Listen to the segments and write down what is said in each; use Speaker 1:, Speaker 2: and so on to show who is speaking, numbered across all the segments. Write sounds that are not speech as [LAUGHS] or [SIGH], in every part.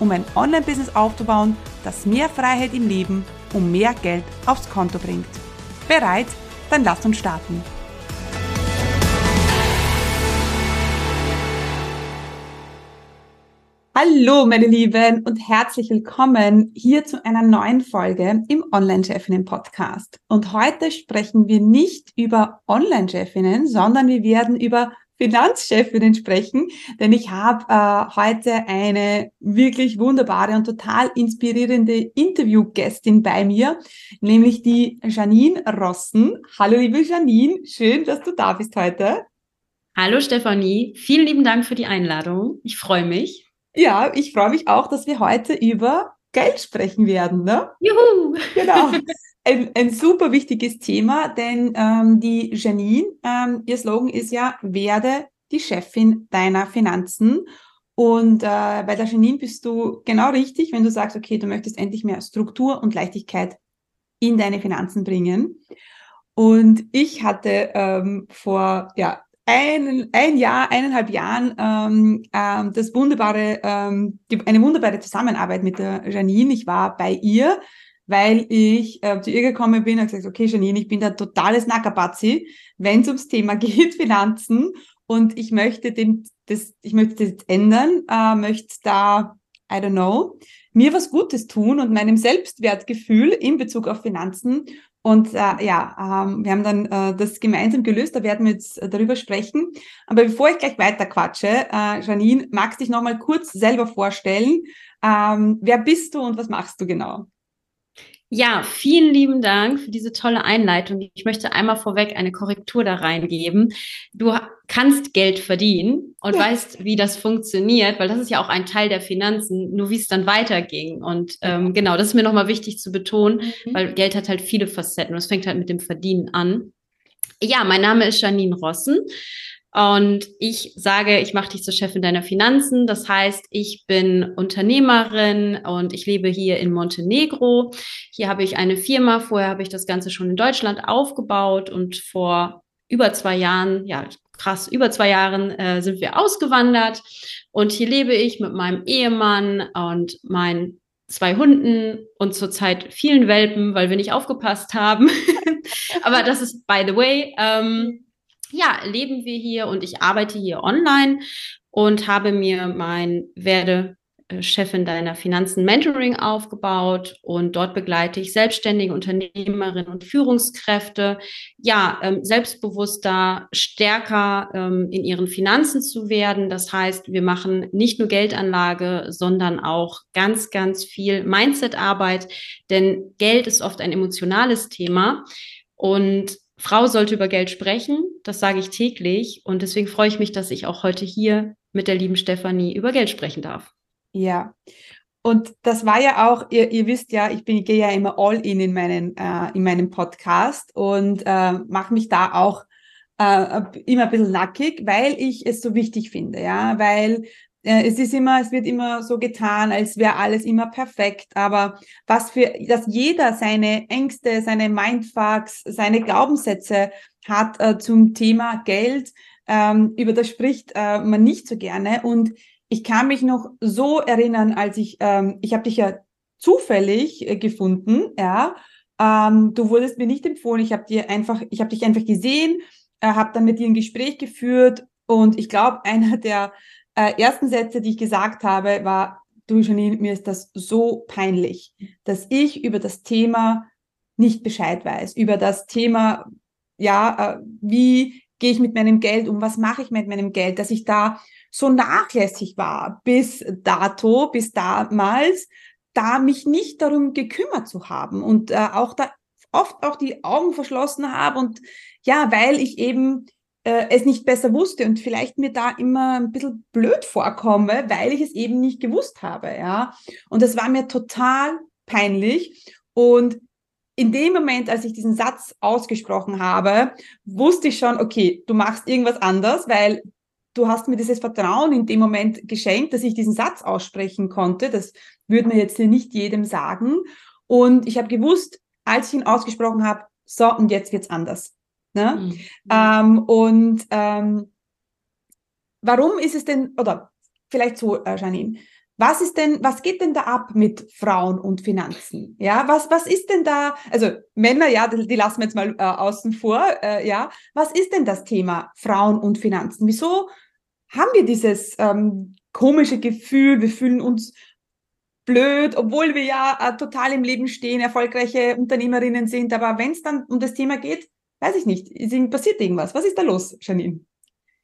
Speaker 1: um ein Online-Business aufzubauen, das mehr Freiheit im Leben und mehr Geld aufs Konto bringt. Bereit? Dann lass uns starten. Hallo, meine Lieben, und herzlich willkommen hier zu einer neuen Folge im Online-Chefinnen Podcast. Und heute sprechen wir nicht über Online-Chefinnen, sondern wir werden über Finanzchefinnen sprechen, denn ich habe äh, heute eine wirklich wunderbare und total inspirierende Interviewgästin bei mir, nämlich die Janine Rossen. Hallo liebe Janine, schön, dass du da bist heute.
Speaker 2: Hallo Stefanie, vielen lieben Dank für die Einladung. Ich freue mich.
Speaker 1: Ja, ich freue mich auch, dass wir heute über Geld sprechen werden. Ne?
Speaker 2: Juhu!
Speaker 1: Genau. [LAUGHS] ein, ein super wichtiges Thema, denn ähm, die Janine, ähm, ihr Slogan ist ja, werde die Chefin deiner Finanzen. Und äh, bei der Janine bist du genau richtig, wenn du sagst, okay, du möchtest endlich mehr Struktur und Leichtigkeit in deine Finanzen bringen. Und ich hatte ähm, vor ja, ein, ein Jahr, eineinhalb Jahren ähm, ähm, das wunderbare, ähm, die, eine wunderbare Zusammenarbeit mit der Janine. Ich war bei ihr weil ich äh, zu ihr gekommen bin und gesagt, okay, Janine, ich bin da totales Nackerbatzi, wenn es ums Thema [LAUGHS] geht, Finanzen, und ich möchte den, das, ich möchte das ändern, äh, möchte da, I don't know, mir was Gutes tun und meinem Selbstwertgefühl in Bezug auf Finanzen. Und äh, ja, ähm, wir haben dann äh, das gemeinsam gelöst, da werden wir jetzt äh, darüber sprechen. Aber bevor ich gleich weiter quatsche, äh, Janine, magst du dich nochmal kurz selber vorstellen? Ähm, wer bist du und was machst du genau?
Speaker 2: Ja, vielen lieben Dank für diese tolle Einleitung. Ich möchte einmal vorweg eine Korrektur da reingeben. Du kannst Geld verdienen und ja. weißt, wie das funktioniert, weil das ist ja auch ein Teil der Finanzen, nur wie es dann weiterging. Und ähm, genau, das ist mir nochmal wichtig zu betonen, mhm. weil Geld hat halt viele Facetten und es fängt halt mit dem Verdienen an. Ja, mein Name ist Janine Rossen. Und ich sage, ich mache dich zur Chefin deiner Finanzen. Das heißt, ich bin Unternehmerin und ich lebe hier in Montenegro. Hier habe ich eine Firma. Vorher habe ich das Ganze schon in Deutschland aufgebaut und vor über zwei Jahren, ja, krass, über zwei Jahren äh, sind wir ausgewandert. Und hier lebe ich mit meinem Ehemann und meinen zwei Hunden und zurzeit vielen Welpen, weil wir nicht aufgepasst haben. [LAUGHS] Aber das ist by the way. Ähm, ja, leben wir hier und ich arbeite hier online und habe mir mein werde äh, Chefin deiner Finanzen Mentoring aufgebaut und dort begleite ich selbstständige Unternehmerinnen und Führungskräfte, ja, ähm, selbstbewusster, stärker ähm, in ihren Finanzen zu werden. Das heißt, wir machen nicht nur Geldanlage, sondern auch ganz, ganz viel Mindset-Arbeit, denn Geld ist oft ein emotionales Thema und Frau sollte über Geld sprechen, das sage ich täglich. Und deswegen freue ich mich, dass ich auch heute hier mit der lieben Stefanie über Geld sprechen darf.
Speaker 1: Ja, und das war ja auch, ihr, ihr wisst ja, ich bin, gehe ja immer all in in, meinen, äh, in meinem Podcast und äh, mache mich da auch äh, immer ein bisschen nackig, weil ich es so wichtig finde, ja, weil es ist immer, es wird immer so getan, als wäre alles immer perfekt, aber was für, dass jeder seine Ängste, seine Mindfucks, seine Glaubenssätze hat äh, zum Thema Geld, ähm, über das spricht äh, man nicht so gerne. Und ich kann mich noch so erinnern, als ich, ähm, ich habe dich ja zufällig äh, gefunden, ja, ähm, du wurdest mir nicht empfohlen, ich habe dir einfach, ich habe dich einfach gesehen, äh, habe dann mit dir ein Gespräch geführt. Und ich glaube, [LAUGHS] einer der äh, ersten Sätze, die ich gesagt habe, war, du Janine, mir ist das so peinlich, dass ich über das Thema nicht Bescheid weiß, über das Thema, ja, äh, wie gehe ich mit meinem Geld um, was mache ich mit meinem Geld, dass ich da so nachlässig war bis dato, bis damals, da mich nicht darum gekümmert zu haben und äh, auch da oft auch die Augen verschlossen habe und ja, weil ich eben äh, es nicht besser wusste und vielleicht mir da immer ein bisschen blöd vorkomme, weil ich es eben nicht gewusst habe, ja. Und das war mir total peinlich. Und in dem Moment, als ich diesen Satz ausgesprochen habe, wusste ich schon, okay, du machst irgendwas anders, weil du hast mir dieses Vertrauen in dem Moment geschenkt, dass ich diesen Satz aussprechen konnte. Das würde mir jetzt nicht jedem sagen. Und ich habe gewusst, als ich ihn ausgesprochen habe, so, und jetzt wird's anders. Ne? Mhm. Ähm, und ähm, warum ist es denn, oder vielleicht so, äh, Janine, was ist denn, was geht denn da ab mit Frauen und Finanzen? Ja, was, was ist denn da, also Männer, ja, die, die lassen wir jetzt mal äh, außen vor, äh, ja, was ist denn das Thema Frauen und Finanzen? Wieso haben wir dieses ähm, komische Gefühl, wir fühlen uns blöd, obwohl wir ja äh, total im Leben stehen, erfolgreiche Unternehmerinnen sind, aber wenn es dann um das Thema geht, weiß ich nicht, passiert irgendwas. Was ist da los, Janine?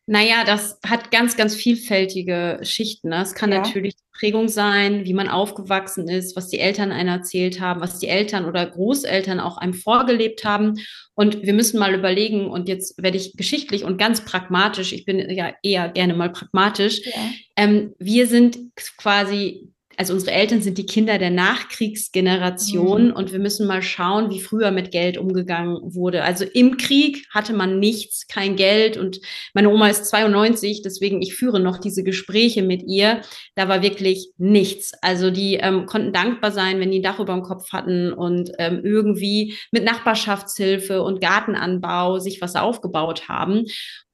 Speaker 2: Naja, das hat ganz, ganz vielfältige Schichten. Ne? Es kann ja. natürlich Prägung sein, wie man aufgewachsen ist, was die Eltern einem erzählt haben, was die Eltern oder Großeltern auch einem vorgelebt haben. Und wir müssen mal überlegen, und jetzt werde ich geschichtlich und ganz pragmatisch, ich bin ja eher gerne mal pragmatisch, ja. ähm, wir sind quasi also unsere Eltern sind die Kinder der Nachkriegsgeneration mhm. und wir müssen mal schauen, wie früher mit Geld umgegangen wurde. Also im Krieg hatte man nichts, kein Geld und meine Oma ist 92, deswegen ich führe noch diese Gespräche mit ihr. Da war wirklich nichts. Also die ähm, konnten dankbar sein, wenn die ein Dach über dem Kopf hatten und ähm, irgendwie mit Nachbarschaftshilfe und Gartenanbau sich was aufgebaut haben.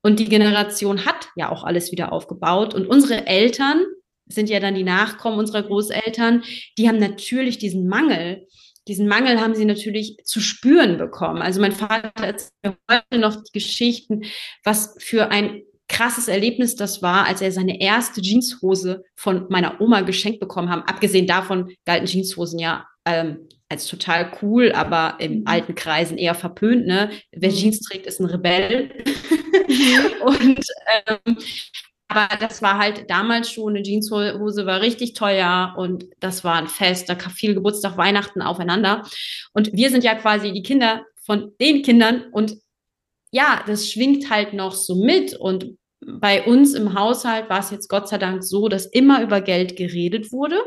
Speaker 2: Und die Generation hat ja auch alles wieder aufgebaut und unsere Eltern sind ja dann die Nachkommen unserer Großeltern, die haben natürlich diesen Mangel, diesen Mangel haben sie natürlich zu spüren bekommen. Also mein Vater erzählt mir heute noch die Geschichten, was für ein krasses Erlebnis das war, als er seine erste Jeanshose von meiner Oma geschenkt bekommen haben. Abgesehen davon galten Jeanshosen ja ähm, als total cool, aber in mhm. alten Kreisen eher verpönt. Ne? Wer mhm. Jeans trägt, ist ein Rebell. [LAUGHS] [LAUGHS] Und ähm, aber das war halt damals schon, eine Jeanshose war richtig teuer und das war ein Fest, da kam viel Geburtstag, Weihnachten aufeinander. Und wir sind ja quasi die Kinder von den Kindern und ja, das schwingt halt noch so mit und bei uns im Haushalt war es jetzt Gott sei Dank so, dass immer über Geld geredet wurde.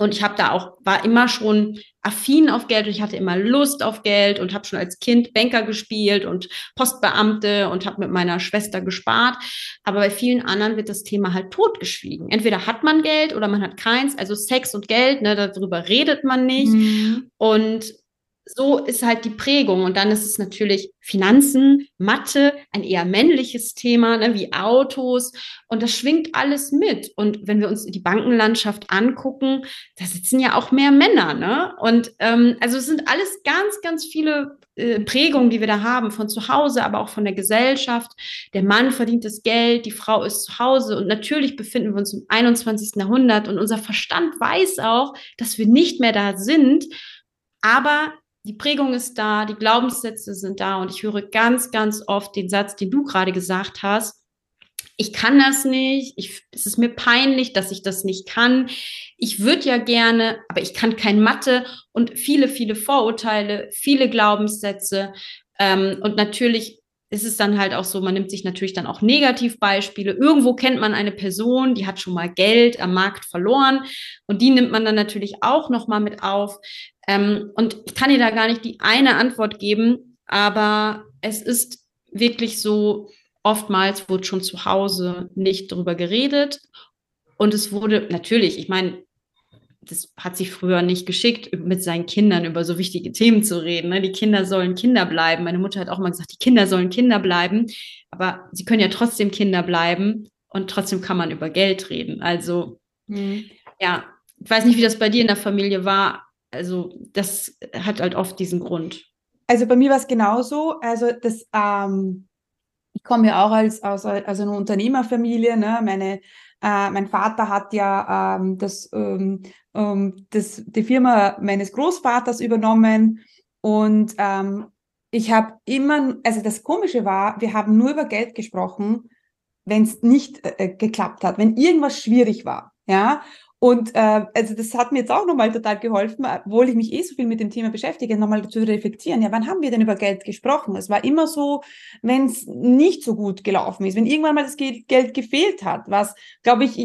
Speaker 2: Und ich habe da auch, war immer schon affin auf Geld und ich hatte immer Lust auf Geld und habe schon als Kind Banker gespielt und Postbeamte und habe mit meiner Schwester gespart. Aber bei vielen anderen wird das Thema halt totgeschwiegen. Entweder hat man Geld oder man hat keins. Also Sex und Geld, ne, darüber redet man nicht. Mhm. Und so ist halt die Prägung. Und dann ist es natürlich Finanzen, Mathe, ein eher männliches Thema, ne, wie Autos. Und das schwingt alles mit. Und wenn wir uns die Bankenlandschaft angucken, da sitzen ja auch mehr Männer. Ne? Und ähm, also es sind alles ganz, ganz viele äh, Prägungen, die wir da haben, von zu Hause, aber auch von der Gesellschaft. Der Mann verdient das Geld, die Frau ist zu Hause. Und natürlich befinden wir uns im 21. Jahrhundert. Und unser Verstand weiß auch, dass wir nicht mehr da sind. Aber die Prägung ist da, die Glaubenssätze sind da und ich höre ganz, ganz oft den Satz, den du gerade gesagt hast. Ich kann das nicht. Ich, es ist mir peinlich, dass ich das nicht kann. Ich würde ja gerne, aber ich kann kein Mathe und viele, viele Vorurteile, viele Glaubenssätze. Ähm, und natürlich ist es dann halt auch so, man nimmt sich natürlich dann auch Negativbeispiele. Irgendwo kennt man eine Person, die hat schon mal Geld am Markt verloren und die nimmt man dann natürlich auch noch mal mit auf. Ähm, und ich kann dir da gar nicht die eine Antwort geben, aber es ist wirklich so, oftmals wurde schon zu Hause nicht darüber geredet. Und es wurde natürlich, ich meine, das hat sich früher nicht geschickt, mit seinen Kindern über so wichtige Themen zu reden. Ne? Die Kinder sollen Kinder bleiben. Meine Mutter hat auch mal gesagt, die Kinder sollen Kinder bleiben. Aber sie können ja trotzdem Kinder bleiben und trotzdem kann man über Geld reden. Also, mhm. ja, ich weiß nicht, wie das bei dir in der Familie war, also das hat halt oft diesen Grund.
Speaker 1: Also bei mir war es genauso. Also das, ähm, ich komme ja auch als, aus, aus einer Unternehmerfamilie. Ne? Meine, äh, mein Vater hat ja ähm, das, ähm, ähm, das, die Firma meines Großvaters übernommen und ähm, ich habe immer, also das Komische war, wir haben nur über Geld gesprochen, wenn es nicht äh, geklappt hat, wenn irgendwas schwierig war. Ja, und äh, also das hat mir jetzt auch nochmal total geholfen, obwohl ich mich eh so viel mit dem Thema beschäftige, nochmal zu reflektieren. Ja, wann haben wir denn über Geld gesprochen? Es war immer so, wenn es nicht so gut gelaufen ist, wenn irgendwann mal das Geld gefehlt hat, was, glaube ich,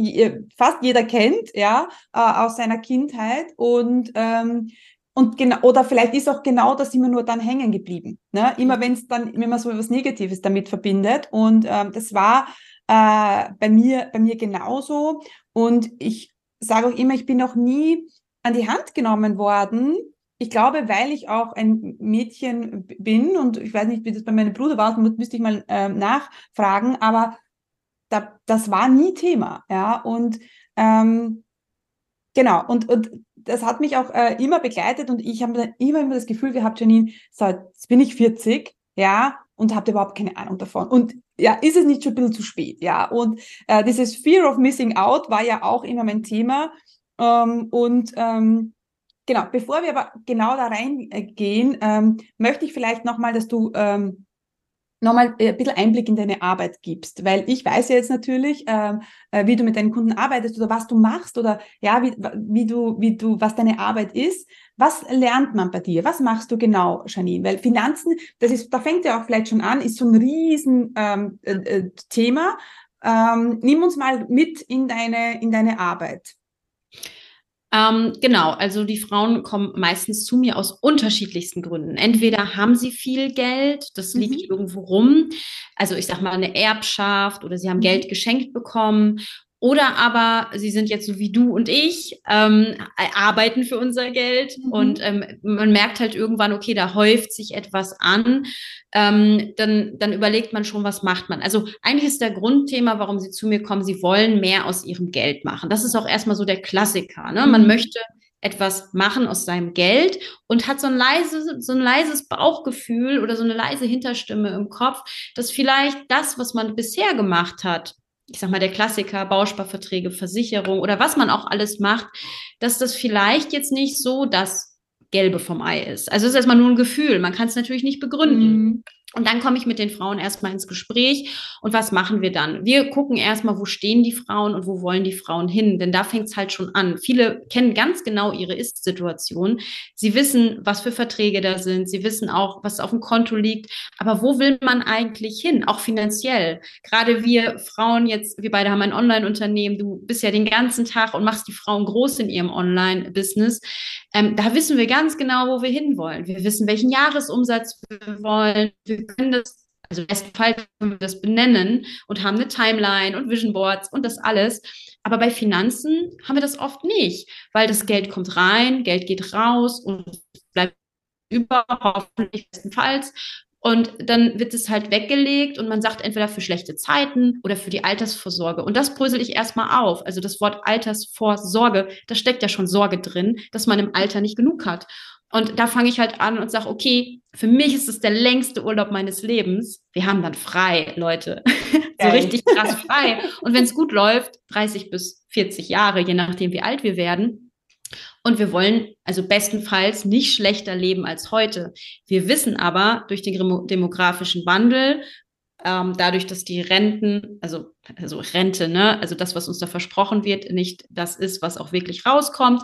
Speaker 1: fast jeder kennt, ja, äh, aus seiner Kindheit. Und ähm, und genau, oder vielleicht ist auch genau das immer nur dann hängen geblieben. Ne? Immer wenn es dann, wenn man so etwas Negatives damit verbindet. Und ähm, das war äh, bei mir, bei mir genauso. Und ich sage auch immer, ich bin noch nie an die Hand genommen worden. Ich glaube, weil ich auch ein Mädchen bin und ich weiß nicht, wie das bei meinem Bruder war, müsste ich mal äh, nachfragen, aber da, das war nie Thema, ja. Und ähm, genau, und, und das hat mich auch äh, immer begleitet und ich habe immer, immer das Gefühl gehabt, Janine, so, jetzt bin ich 40, ja, und habe überhaupt keine Ahnung davon. Und ja, ist es nicht schon ein bisschen zu spät, ja. Und äh, dieses Fear of Missing Out war ja auch immer mein Thema. Ähm, und ähm, genau, bevor wir aber genau da reingehen, ähm, möchte ich vielleicht nochmal, dass du ähm, nochmal äh, ein bisschen Einblick in deine Arbeit gibst, weil ich weiß ja jetzt natürlich, ähm, äh, wie du mit deinen Kunden arbeitest oder was du machst oder ja, wie, wie du, wie du, was deine Arbeit ist. Was lernt man bei dir? Was machst du genau, Janine? Weil Finanzen, das ist, da fängt ja auch vielleicht schon an, ist so ein riesen ähm, äh, äh Thema. Ähm, nimm uns mal mit in deine, in deine Arbeit.
Speaker 2: Ähm, genau, also die Frauen kommen meistens zu mir aus unterschiedlichsten Gründen. Entweder haben sie viel Geld, das liegt mhm. irgendwo rum, also ich sag mal eine Erbschaft oder sie haben mhm. Geld geschenkt bekommen oder aber sie sind jetzt so wie du und ich, ähm, arbeiten für unser Geld mhm. und ähm, man merkt halt irgendwann, okay, da häuft sich etwas an. Ähm, dann, dann überlegt man schon, was macht man. Also eigentlich ist der Grundthema, warum sie zu mir kommen, sie wollen mehr aus ihrem Geld machen. Das ist auch erstmal so der Klassiker. Ne? Man mhm. möchte etwas machen aus seinem Geld und hat so ein leises, so ein leises Bauchgefühl oder so eine leise Hinterstimme im Kopf, dass vielleicht das, was man bisher gemacht hat, ich sag mal, der Klassiker, Bausparverträge, Versicherung oder was man auch alles macht, dass das vielleicht jetzt nicht so das Gelbe vom Ei ist. Also es ist erstmal nur ein Gefühl. Man kann es natürlich nicht begründen. Mhm. Und dann komme ich mit den Frauen erstmal ins Gespräch. Und was machen wir dann? Wir gucken erstmal, wo stehen die Frauen und wo wollen die Frauen hin? Denn da fängt es halt schon an. Viele kennen ganz genau ihre Ist-Situation. Sie wissen, was für Verträge da sind. Sie wissen auch, was auf dem Konto liegt. Aber wo will man eigentlich hin? Auch finanziell. Gerade wir Frauen jetzt, wir beide haben ein Online-Unternehmen. Du bist ja den ganzen Tag und machst die Frauen groß in ihrem Online-Business. Ähm, da wissen wir ganz genau, wo wir hinwollen. Wir wissen, welchen Jahresumsatz wir wollen. Wir können das, also im besten Fall können wir das benennen und haben eine Timeline und Vision Boards und das alles. Aber bei Finanzen haben wir das oft nicht, weil das Geld kommt rein, Geld geht raus und bleibt über, hoffentlich bestenfalls. Und dann wird es halt weggelegt und man sagt entweder für schlechte Zeiten oder für die Altersvorsorge. Und das brösel ich erstmal auf. Also das Wort Altersvorsorge, da steckt ja schon Sorge drin, dass man im Alter nicht genug hat. Und da fange ich halt an und sage, okay, für mich ist es der längste Urlaub meines Lebens. Wir haben dann frei, Leute. [LAUGHS] so richtig krass frei. Und wenn es gut läuft, 30 bis 40 Jahre, je nachdem, wie alt wir werden. Und wir wollen also bestenfalls nicht schlechter leben als heute. Wir wissen aber durch den demografischen Wandel, ähm, dadurch, dass die Renten, also, also Rente, ne, also das, was uns da versprochen wird, nicht das ist, was auch wirklich rauskommt,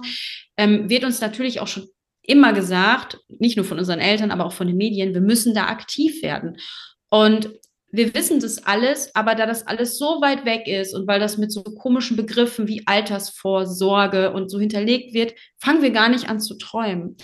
Speaker 2: ähm, wird uns natürlich auch schon immer gesagt, nicht nur von unseren Eltern, aber auch von den Medien, wir müssen da aktiv werden. Und wir wissen das alles, aber da das alles so weit weg ist und weil das mit so komischen Begriffen wie Altersvorsorge und so hinterlegt wird, fangen wir gar nicht an zu träumen.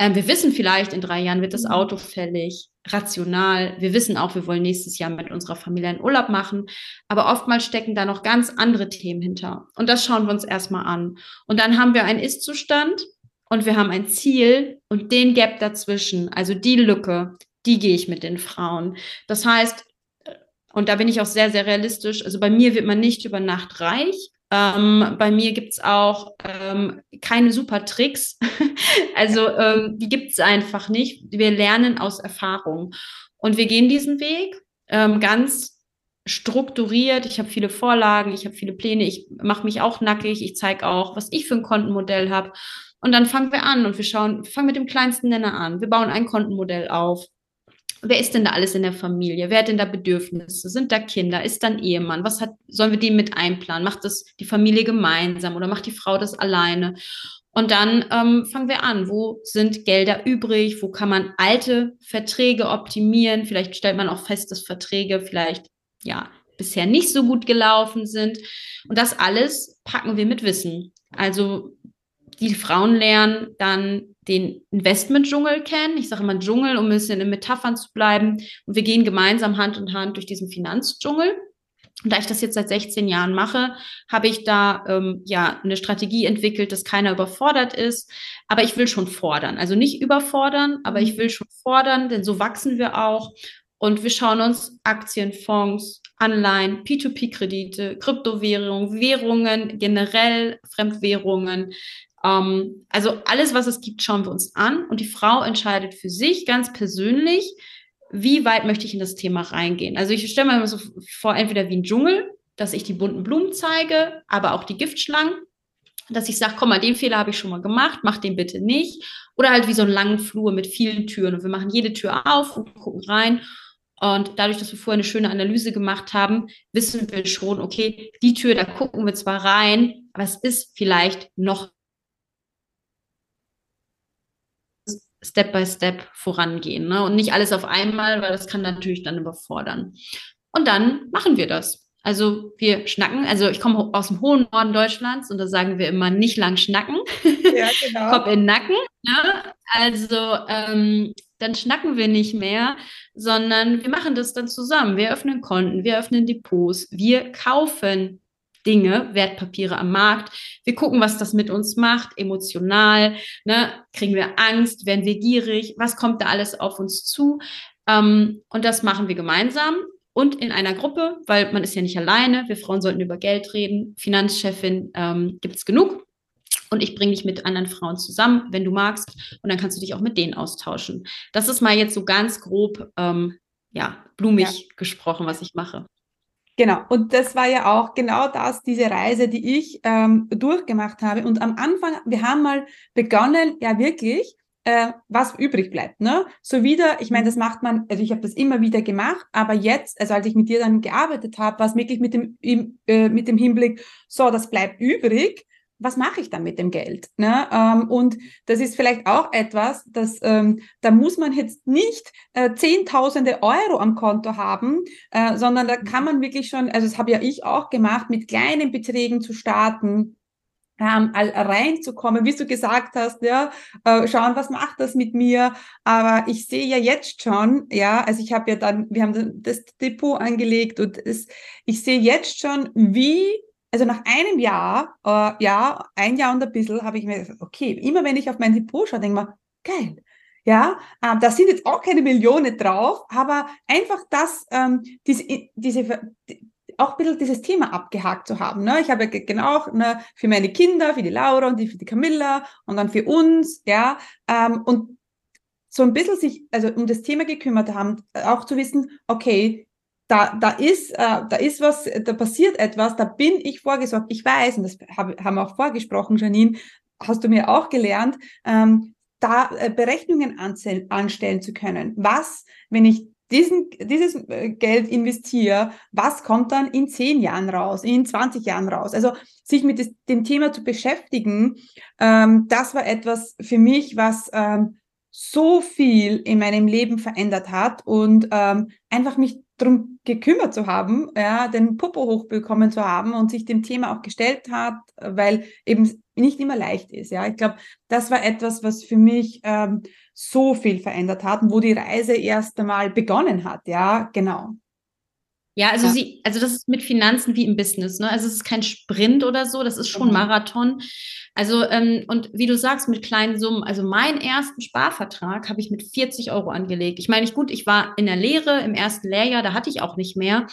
Speaker 2: Ähm, wir wissen vielleicht, in drei Jahren wird das mhm. Auto fällig, rational. Wir wissen auch, wir wollen nächstes Jahr mit unserer Familie einen Urlaub machen, aber oftmals stecken da noch ganz andere Themen hinter. Und das schauen wir uns erstmal an. Und dann haben wir einen Ist-Zustand, und wir haben ein Ziel und den Gap dazwischen, also die Lücke, die gehe ich mit den Frauen. Das heißt, äh, und da bin ich auch sehr, sehr realistisch, also bei mir wird man nicht über Nacht reich. Ähm, bei mir gibt es auch ähm, keine super Tricks. [LAUGHS] also ähm, die gibt es einfach nicht. Wir lernen aus Erfahrung. Und wir gehen diesen Weg ähm, ganz strukturiert. Ich habe viele Vorlagen, ich habe viele Pläne, ich mache mich auch nackig, ich zeige auch, was ich für ein Kontenmodell habe. Und dann fangen wir an und wir schauen, fangen mit dem kleinsten Nenner an. Wir bauen ein Kontenmodell auf. Wer ist denn da alles in der Familie? Wer hat denn da Bedürfnisse? Sind da Kinder? Ist da ein Ehemann? Was hat, sollen wir dem mit einplanen? Macht das die Familie gemeinsam oder macht die Frau das alleine? Und dann ähm, fangen wir an. Wo sind Gelder übrig? Wo kann man alte Verträge optimieren? Vielleicht stellt man auch fest, dass Verträge vielleicht, ja, bisher nicht so gut gelaufen sind. Und das alles packen wir mit Wissen. Also die Frauen lernen dann den Investment-Dschungel kennen. Ich sage immer Dschungel, um ein bisschen in Metaphern zu bleiben. Und wir gehen gemeinsam Hand in Hand durch diesen Finanzdschungel. Und da ich das jetzt seit 16 Jahren mache, habe ich da ähm, ja eine Strategie entwickelt, dass keiner überfordert ist. Aber ich will schon fordern. Also nicht überfordern, aber ich will schon fordern, denn so wachsen wir auch. Und wir schauen uns Aktien, Fonds, Anleihen, P2P-Kredite, Kryptowährungen, Währungen, generell Fremdwährungen. Ähm, also alles, was es gibt, schauen wir uns an. Und die Frau entscheidet für sich ganz persönlich, wie weit möchte ich in das Thema reingehen. Also ich stelle mir immer so vor, entweder wie ein Dschungel, dass ich die bunten Blumen zeige, aber auch die Giftschlangen, dass ich sage, komm mal, den Fehler habe ich schon mal gemacht, mach den bitte nicht. Oder halt wie so einen langen Flur mit vielen Türen und wir machen jede Tür auf und gucken rein. Und dadurch, dass wir vorher eine schöne Analyse gemacht haben, wissen wir schon, okay, die Tür, da gucken wir zwar rein, aber es ist vielleicht noch Step by Step vorangehen ne? und nicht alles auf einmal, weil das kann natürlich dann überfordern. Und dann machen wir das. Also wir schnacken, also ich komme aus dem hohen Norden Deutschlands und da sagen wir immer nicht lang schnacken, ja, genau. [LAUGHS] Kopf in den Nacken. Ne? Also ähm, dann schnacken wir nicht mehr, sondern wir machen das dann zusammen. Wir öffnen Konten, wir öffnen Depots, wir kaufen Dinge, Wertpapiere am Markt. Wir gucken, was das mit uns macht, emotional. Ne? Kriegen wir Angst? Werden wir gierig? Was kommt da alles auf uns zu? Ähm, und das machen wir gemeinsam und in einer Gruppe, weil man ist ja nicht alleine. Wir Frauen sollten über Geld reden. Finanzchefin ähm, gibt es genug. Und ich bringe dich mit anderen Frauen zusammen, wenn du magst. Und dann kannst du dich auch mit denen austauschen. Das ist mal jetzt so ganz grob, ähm, ja, blumig ja. gesprochen, was ich mache.
Speaker 1: Genau, und das war ja auch genau das, diese Reise, die ich ähm, durchgemacht habe. Und am Anfang, wir haben mal begonnen, ja wirklich, äh, was übrig bleibt. Ne? So wieder, ich meine, das macht man, also ich habe das immer wieder gemacht, aber jetzt, also als ich mit dir dann gearbeitet habe, war es wirklich mit dem, im, äh, mit dem Hinblick, so, das bleibt übrig was mache ich dann mit dem Geld? Ne? Ähm, und das ist vielleicht auch etwas, dass ähm, da muss man jetzt nicht äh, Zehntausende Euro am Konto haben, äh, sondern da kann man wirklich schon, also das habe ja ich auch gemacht, mit kleinen Beträgen zu starten. Ähm, reinzukommen, wie du gesagt hast, ja, äh, schauen, was macht das mit mir? Aber ich sehe ja jetzt schon, ja, also ich habe ja dann, wir haben das Depot angelegt und es, ich sehe jetzt schon, wie also nach einem Jahr, äh, ja, ein Jahr und ein bisschen, habe ich mir gesagt, okay, immer wenn ich auf mein Depot schaue, denke ich mir, geil. Ja, ähm, da sind jetzt auch keine Millionen drauf, aber einfach das, ähm, diese, diese, auch ein bisschen dieses Thema abgehakt zu haben. Ne? Ich habe ja genau ne, für meine Kinder, für die Laura und die, für die Camilla und dann für uns, ja, ähm, und so ein bisschen sich, also um das Thema gekümmert haben, auch zu wissen, okay, da, da ist, äh, da ist was, da passiert etwas, da bin ich vorgesorgt. Ich weiß, und das hab, haben wir auch vorgesprochen, Janine, hast du mir auch gelernt, ähm, da äh, Berechnungen anstellen zu können. Was, wenn ich diesen, dieses äh, Geld investiere, was kommt dann in zehn Jahren raus, in 20 Jahren raus? Also sich mit des, dem Thema zu beschäftigen, ähm, das war etwas für mich, was ähm, so viel in meinem Leben verändert hat und ähm, einfach mich darum gekümmert zu haben, ja, den Popo hochbekommen zu haben und sich dem Thema auch gestellt hat, weil eben nicht immer leicht ist. Ja, ich glaube, das war etwas, was für mich ähm, so viel verändert hat und wo die Reise erst einmal begonnen hat. Ja, genau.
Speaker 2: Ja, also ja. sie, also das ist mit Finanzen wie im Business, ne? Also es ist kein Sprint oder so, das ist schon mhm. Marathon. Also, ähm, und wie du sagst, mit kleinen Summen, also meinen ersten Sparvertrag habe ich mit 40 Euro angelegt. Ich meine, ich gut, ich war in der Lehre im ersten Lehrjahr, da hatte ich auch nicht mehr.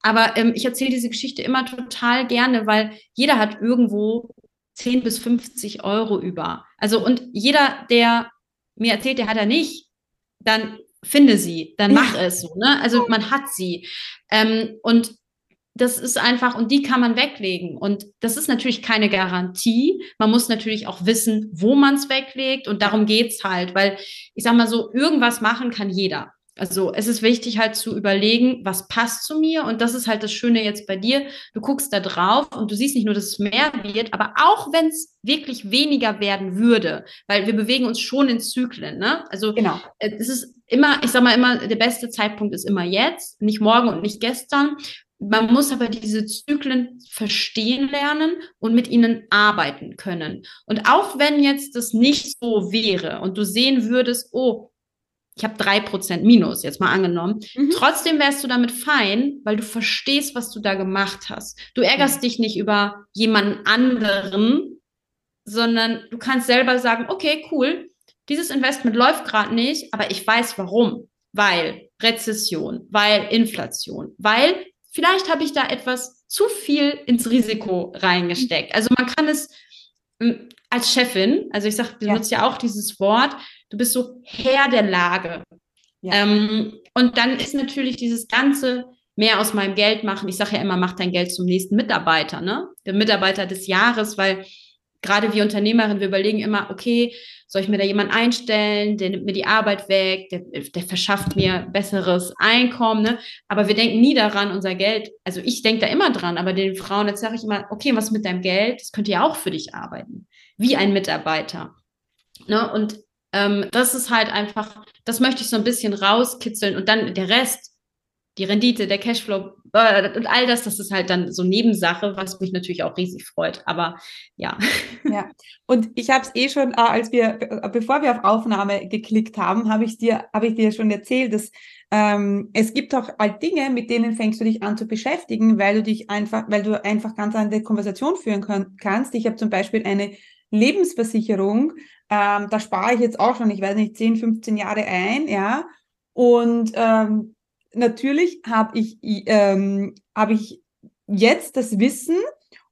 Speaker 2: Aber ähm, ich erzähle diese Geschichte immer total gerne, weil jeder hat irgendwo 10 bis 50 Euro über. Also, und jeder, der mir erzählt, der hat er nicht, dann finde sie, dann mach ja. es so. Ne? Also man hat sie. Ähm, und das ist einfach, und die kann man weglegen. Und das ist natürlich keine Garantie. Man muss natürlich auch wissen, wo man es weglegt. Und darum geht's halt, weil ich sag mal so, irgendwas machen kann jeder. Also es ist wichtig halt zu überlegen, was passt zu mir. Und das ist halt das Schöne jetzt bei dir. Du guckst da drauf und du siehst nicht nur, dass es mehr wird, aber auch wenn es wirklich weniger werden würde, weil wir bewegen uns schon in Zyklen. Ne? Also genau. Äh, es ist immer, ich sag mal immer, der beste Zeitpunkt ist immer jetzt, nicht morgen und nicht gestern. man muss aber diese Zyklen verstehen lernen und mit ihnen arbeiten können. Und auch wenn jetzt das nicht so wäre und du sehen würdest, oh, ich habe drei Prozent Minus, jetzt mal angenommen. Mhm. Trotzdem wärst du damit fein, weil du verstehst, was du da gemacht hast. Du ärgerst mhm. dich nicht über jemanden anderen, sondern du kannst selber sagen, okay, cool, dieses Investment läuft gerade nicht, aber ich weiß warum. Weil Rezession, weil Inflation, weil vielleicht habe ich da etwas zu viel ins Risiko reingesteckt. Also man kann es hm, als Chefin, also ich sage, du ja. nutzt ja auch dieses Wort, du bist so Herr der Lage. Ja. Ähm, und dann ist natürlich dieses ganze mehr aus meinem Geld machen. Ich sage ja immer, mach dein Geld zum nächsten Mitarbeiter, ne? Der Mitarbeiter des Jahres, weil gerade wir Unternehmerin, wir überlegen immer, okay, soll ich mir da jemanden einstellen, der nimmt mir die Arbeit weg, der, der verschafft mir besseres Einkommen, ne? Aber wir denken nie daran, unser Geld, also ich denke da immer dran, aber den Frauen, jetzt sage ich immer, okay, was mit deinem Geld? Das könnte ja auch für dich arbeiten, wie ein Mitarbeiter. Ne? Und ähm, das ist halt einfach, das möchte ich so ein bisschen rauskitzeln und dann der Rest, die Rendite, der Cashflow äh, und all das, das ist halt dann so Nebensache, was mich natürlich auch riesig freut. Aber ja.
Speaker 1: Ja, und ich habe es eh schon, äh, als wir, äh, bevor wir auf Aufnahme geklickt haben, habe ich dir, habe ich dir schon erzählt, dass ähm, es gibt auch halt Dinge, mit denen fängst du dich an zu beschäftigen, weil du dich einfach, weil du einfach ganz andere Konversation führen kann, kannst. Ich habe zum Beispiel eine Lebensversicherung, ähm, da spare ich jetzt auch schon, ich weiß nicht, 10, 15 Jahre ein, ja. Und ähm, natürlich habe ich, ähm, hab ich jetzt das Wissen,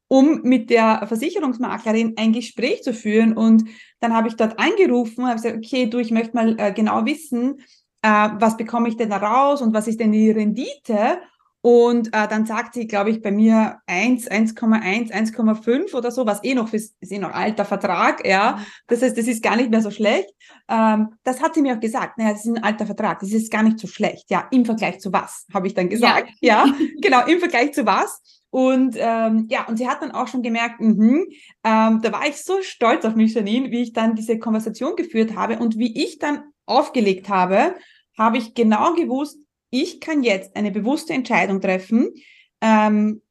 Speaker 1: um mit der Versicherungsmaklerin ein Gespräch zu führen. Und dann habe ich dort angerufen, habe gesagt, okay, du, ich möchte mal äh, genau wissen, äh, was bekomme ich denn da raus und was ist denn die Rendite? Und äh, dann sagt sie, glaube ich, bei mir 1, 1,1, 1,5 oder so, was eh noch ist, ist eh noch alter Vertrag, ja. Das heißt, das ist gar nicht mehr so schlecht. Ähm, das hat sie mir auch gesagt. Naja, das ist ein alter Vertrag, das ist gar nicht so schlecht. Ja, im Vergleich zu was, habe ich dann gesagt. Ja. ja, [LAUGHS] genau, im Vergleich zu was. Und ähm, ja, und sie hat dann auch schon gemerkt, mh, ähm, da war ich so stolz auf mich, Janine, wie ich dann diese Konversation geführt habe und wie ich dann aufgelegt habe, habe ich genau gewusst, ich kann jetzt eine bewusste Entscheidung treffen, ähm,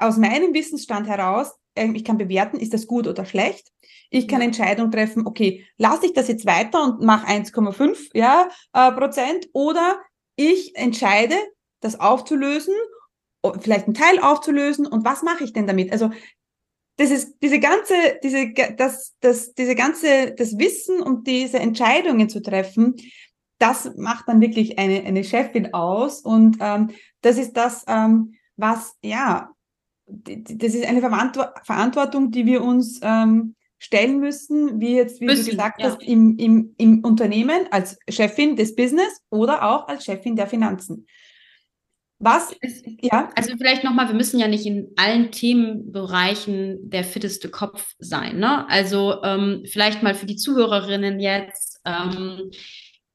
Speaker 1: aus meinem Wissensstand heraus, äh, ich kann bewerten, ist das gut oder schlecht. Ich kann Entscheidung treffen, okay, lasse ich das jetzt weiter und mache 1,5 ja, äh, Prozent oder ich entscheide, das aufzulösen, vielleicht einen Teil aufzulösen und was mache ich denn damit? Also das ist diese ganze, diese, das, das, diese ganze, das Wissen und diese Entscheidungen zu treffen, das macht dann wirklich eine, eine Chefin aus. Und ähm, das ist das, ähm, was, ja, das ist eine Verantwortung, die wir uns ähm, stellen müssen, wie jetzt, wie müssen, du gesagt ja. hast, im, im, im Unternehmen als Chefin des Business oder auch als Chefin der Finanzen.
Speaker 2: Was? ist, ja. Also vielleicht nochmal, wir müssen ja nicht in allen Themenbereichen der fitteste Kopf sein. Ne? Also ähm, vielleicht mal für die Zuhörerinnen jetzt. Ähm,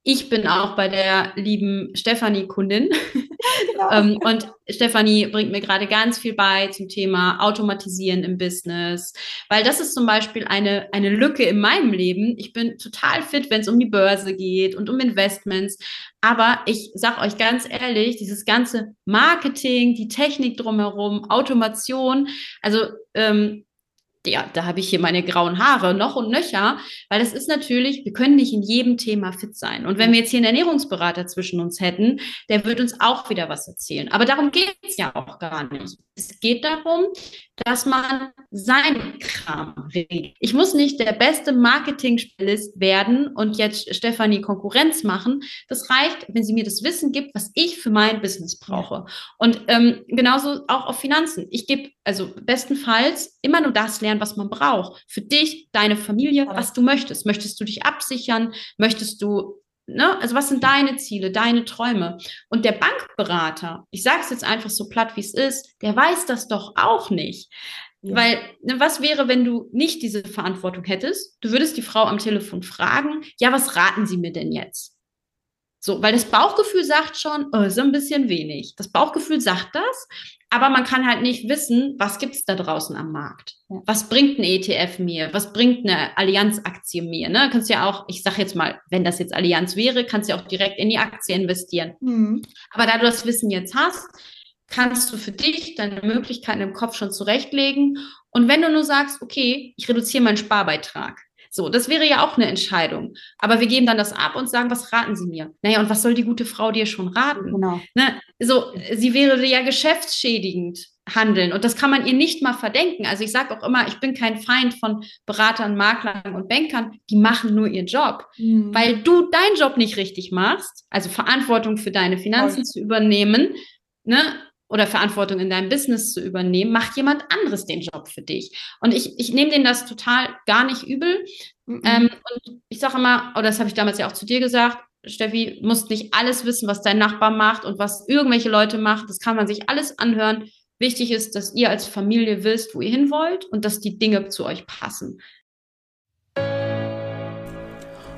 Speaker 2: ich bin auch bei der lieben Stefanie Kundin. [LAUGHS] Genau. ähm, und Stefanie bringt mir gerade ganz viel bei zum Thema Automatisieren im Business, weil das ist zum Beispiel eine, eine Lücke in meinem Leben. Ich bin total fit, wenn es um die Börse geht und um Investments. Aber ich sag euch ganz ehrlich, dieses ganze Marketing, die Technik drumherum, Automation, also ähm, ja, da habe ich hier meine grauen Haare noch und nöcher, weil das ist natürlich, wir können nicht in jedem Thema fit sein. Und wenn wir jetzt hier einen Ernährungsberater zwischen uns hätten, der wird uns auch wieder was erzählen. Aber darum geht es ja auch gar nicht. Es geht darum, dass man seinen Kram regelt. Ich muss nicht der beste Marketing-Spezialist werden und jetzt Stefanie Konkurrenz machen. Das reicht, wenn sie mir das Wissen gibt, was ich für mein Business brauche. Und ähm, genauso auch auf Finanzen. Ich gebe also bestenfalls immer nur das lernen, was man braucht. Für dich, deine Familie, was du möchtest. Möchtest du dich absichern? Möchtest du Ne? Also was sind deine Ziele, deine Träume? Und der Bankberater, ich sage es jetzt einfach so platt, wie es ist, der weiß das doch auch nicht. Ja. Weil, ne, was wäre, wenn du nicht diese Verantwortung hättest? Du würdest die Frau am Telefon fragen, ja, was raten Sie mir denn jetzt? So, weil das Bauchgefühl sagt schon, oh, ist ein bisschen wenig. Das Bauchgefühl sagt das, aber man kann halt nicht wissen, was gibt es da draußen am Markt. Was bringt ein ETF mir? Was bringt eine Allianz-Aktie mir? Ne? Kannst ja auch, ich sage jetzt mal, wenn das jetzt Allianz wäre, kannst du ja auch direkt in die Aktie investieren. Mhm. Aber da du das Wissen jetzt hast, kannst du für dich deine Möglichkeiten im Kopf schon zurechtlegen. Und wenn du nur sagst, okay, ich reduziere meinen Sparbeitrag, so, das wäre ja auch eine Entscheidung. Aber wir geben dann das ab und sagen, was raten Sie mir? Naja, und was soll die gute Frau dir schon raten? Genau. Ne? So, sie wäre ja geschäftsschädigend handeln. Und das kann man ihr nicht mal verdenken. Also ich sage auch immer, ich bin kein Feind von Beratern, Maklern und Bankern. Die machen nur ihren Job. Mhm. Weil du deinen Job nicht richtig machst, also Verantwortung für deine Finanzen Voll. zu übernehmen, ne? Oder Verantwortung in deinem Business zu übernehmen, macht jemand anderes den Job für dich. Und ich, ich nehme denen das total gar nicht übel. Mhm. Ähm, und ich sage immer, oder das habe ich damals ja auch zu dir gesagt, Steffi, musst nicht alles wissen, was dein Nachbar macht und was irgendwelche Leute machen. Das kann man sich alles anhören. Wichtig ist, dass ihr als Familie wisst, wo ihr hin wollt und dass die Dinge zu euch passen.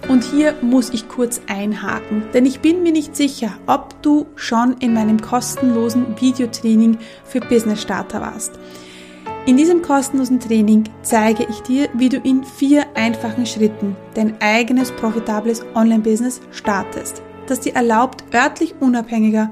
Speaker 1: Und hier muss ich kurz einhaken, denn ich bin mir nicht sicher, ob du schon in meinem kostenlosen Videotraining für Business Starter warst. In diesem kostenlosen Training zeige ich dir, wie du in vier einfachen Schritten dein eigenes profitables Online-Business startest, das dir erlaubt, örtlich unabhängiger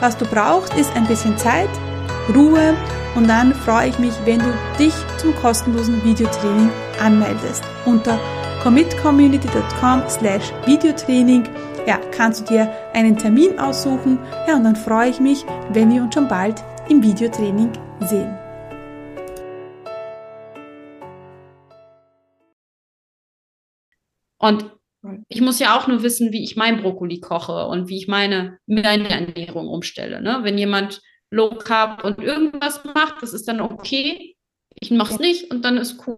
Speaker 1: was du brauchst, ist ein bisschen Zeit, Ruhe und dann freue ich mich, wenn du dich zum kostenlosen Videotraining anmeldest unter commitcommunity.com slash Videotraining. Ja, kannst du dir einen Termin aussuchen. Ja, und dann freue ich mich, wenn wir uns schon bald im Videotraining sehen.
Speaker 2: Und ich muss ja auch nur wissen, wie ich mein Brokkoli koche und wie ich meine, meine Ernährung umstelle. Ne? Wenn jemand Low Carb und irgendwas macht, das ist dann okay. Ich mache es nicht und dann ist cool.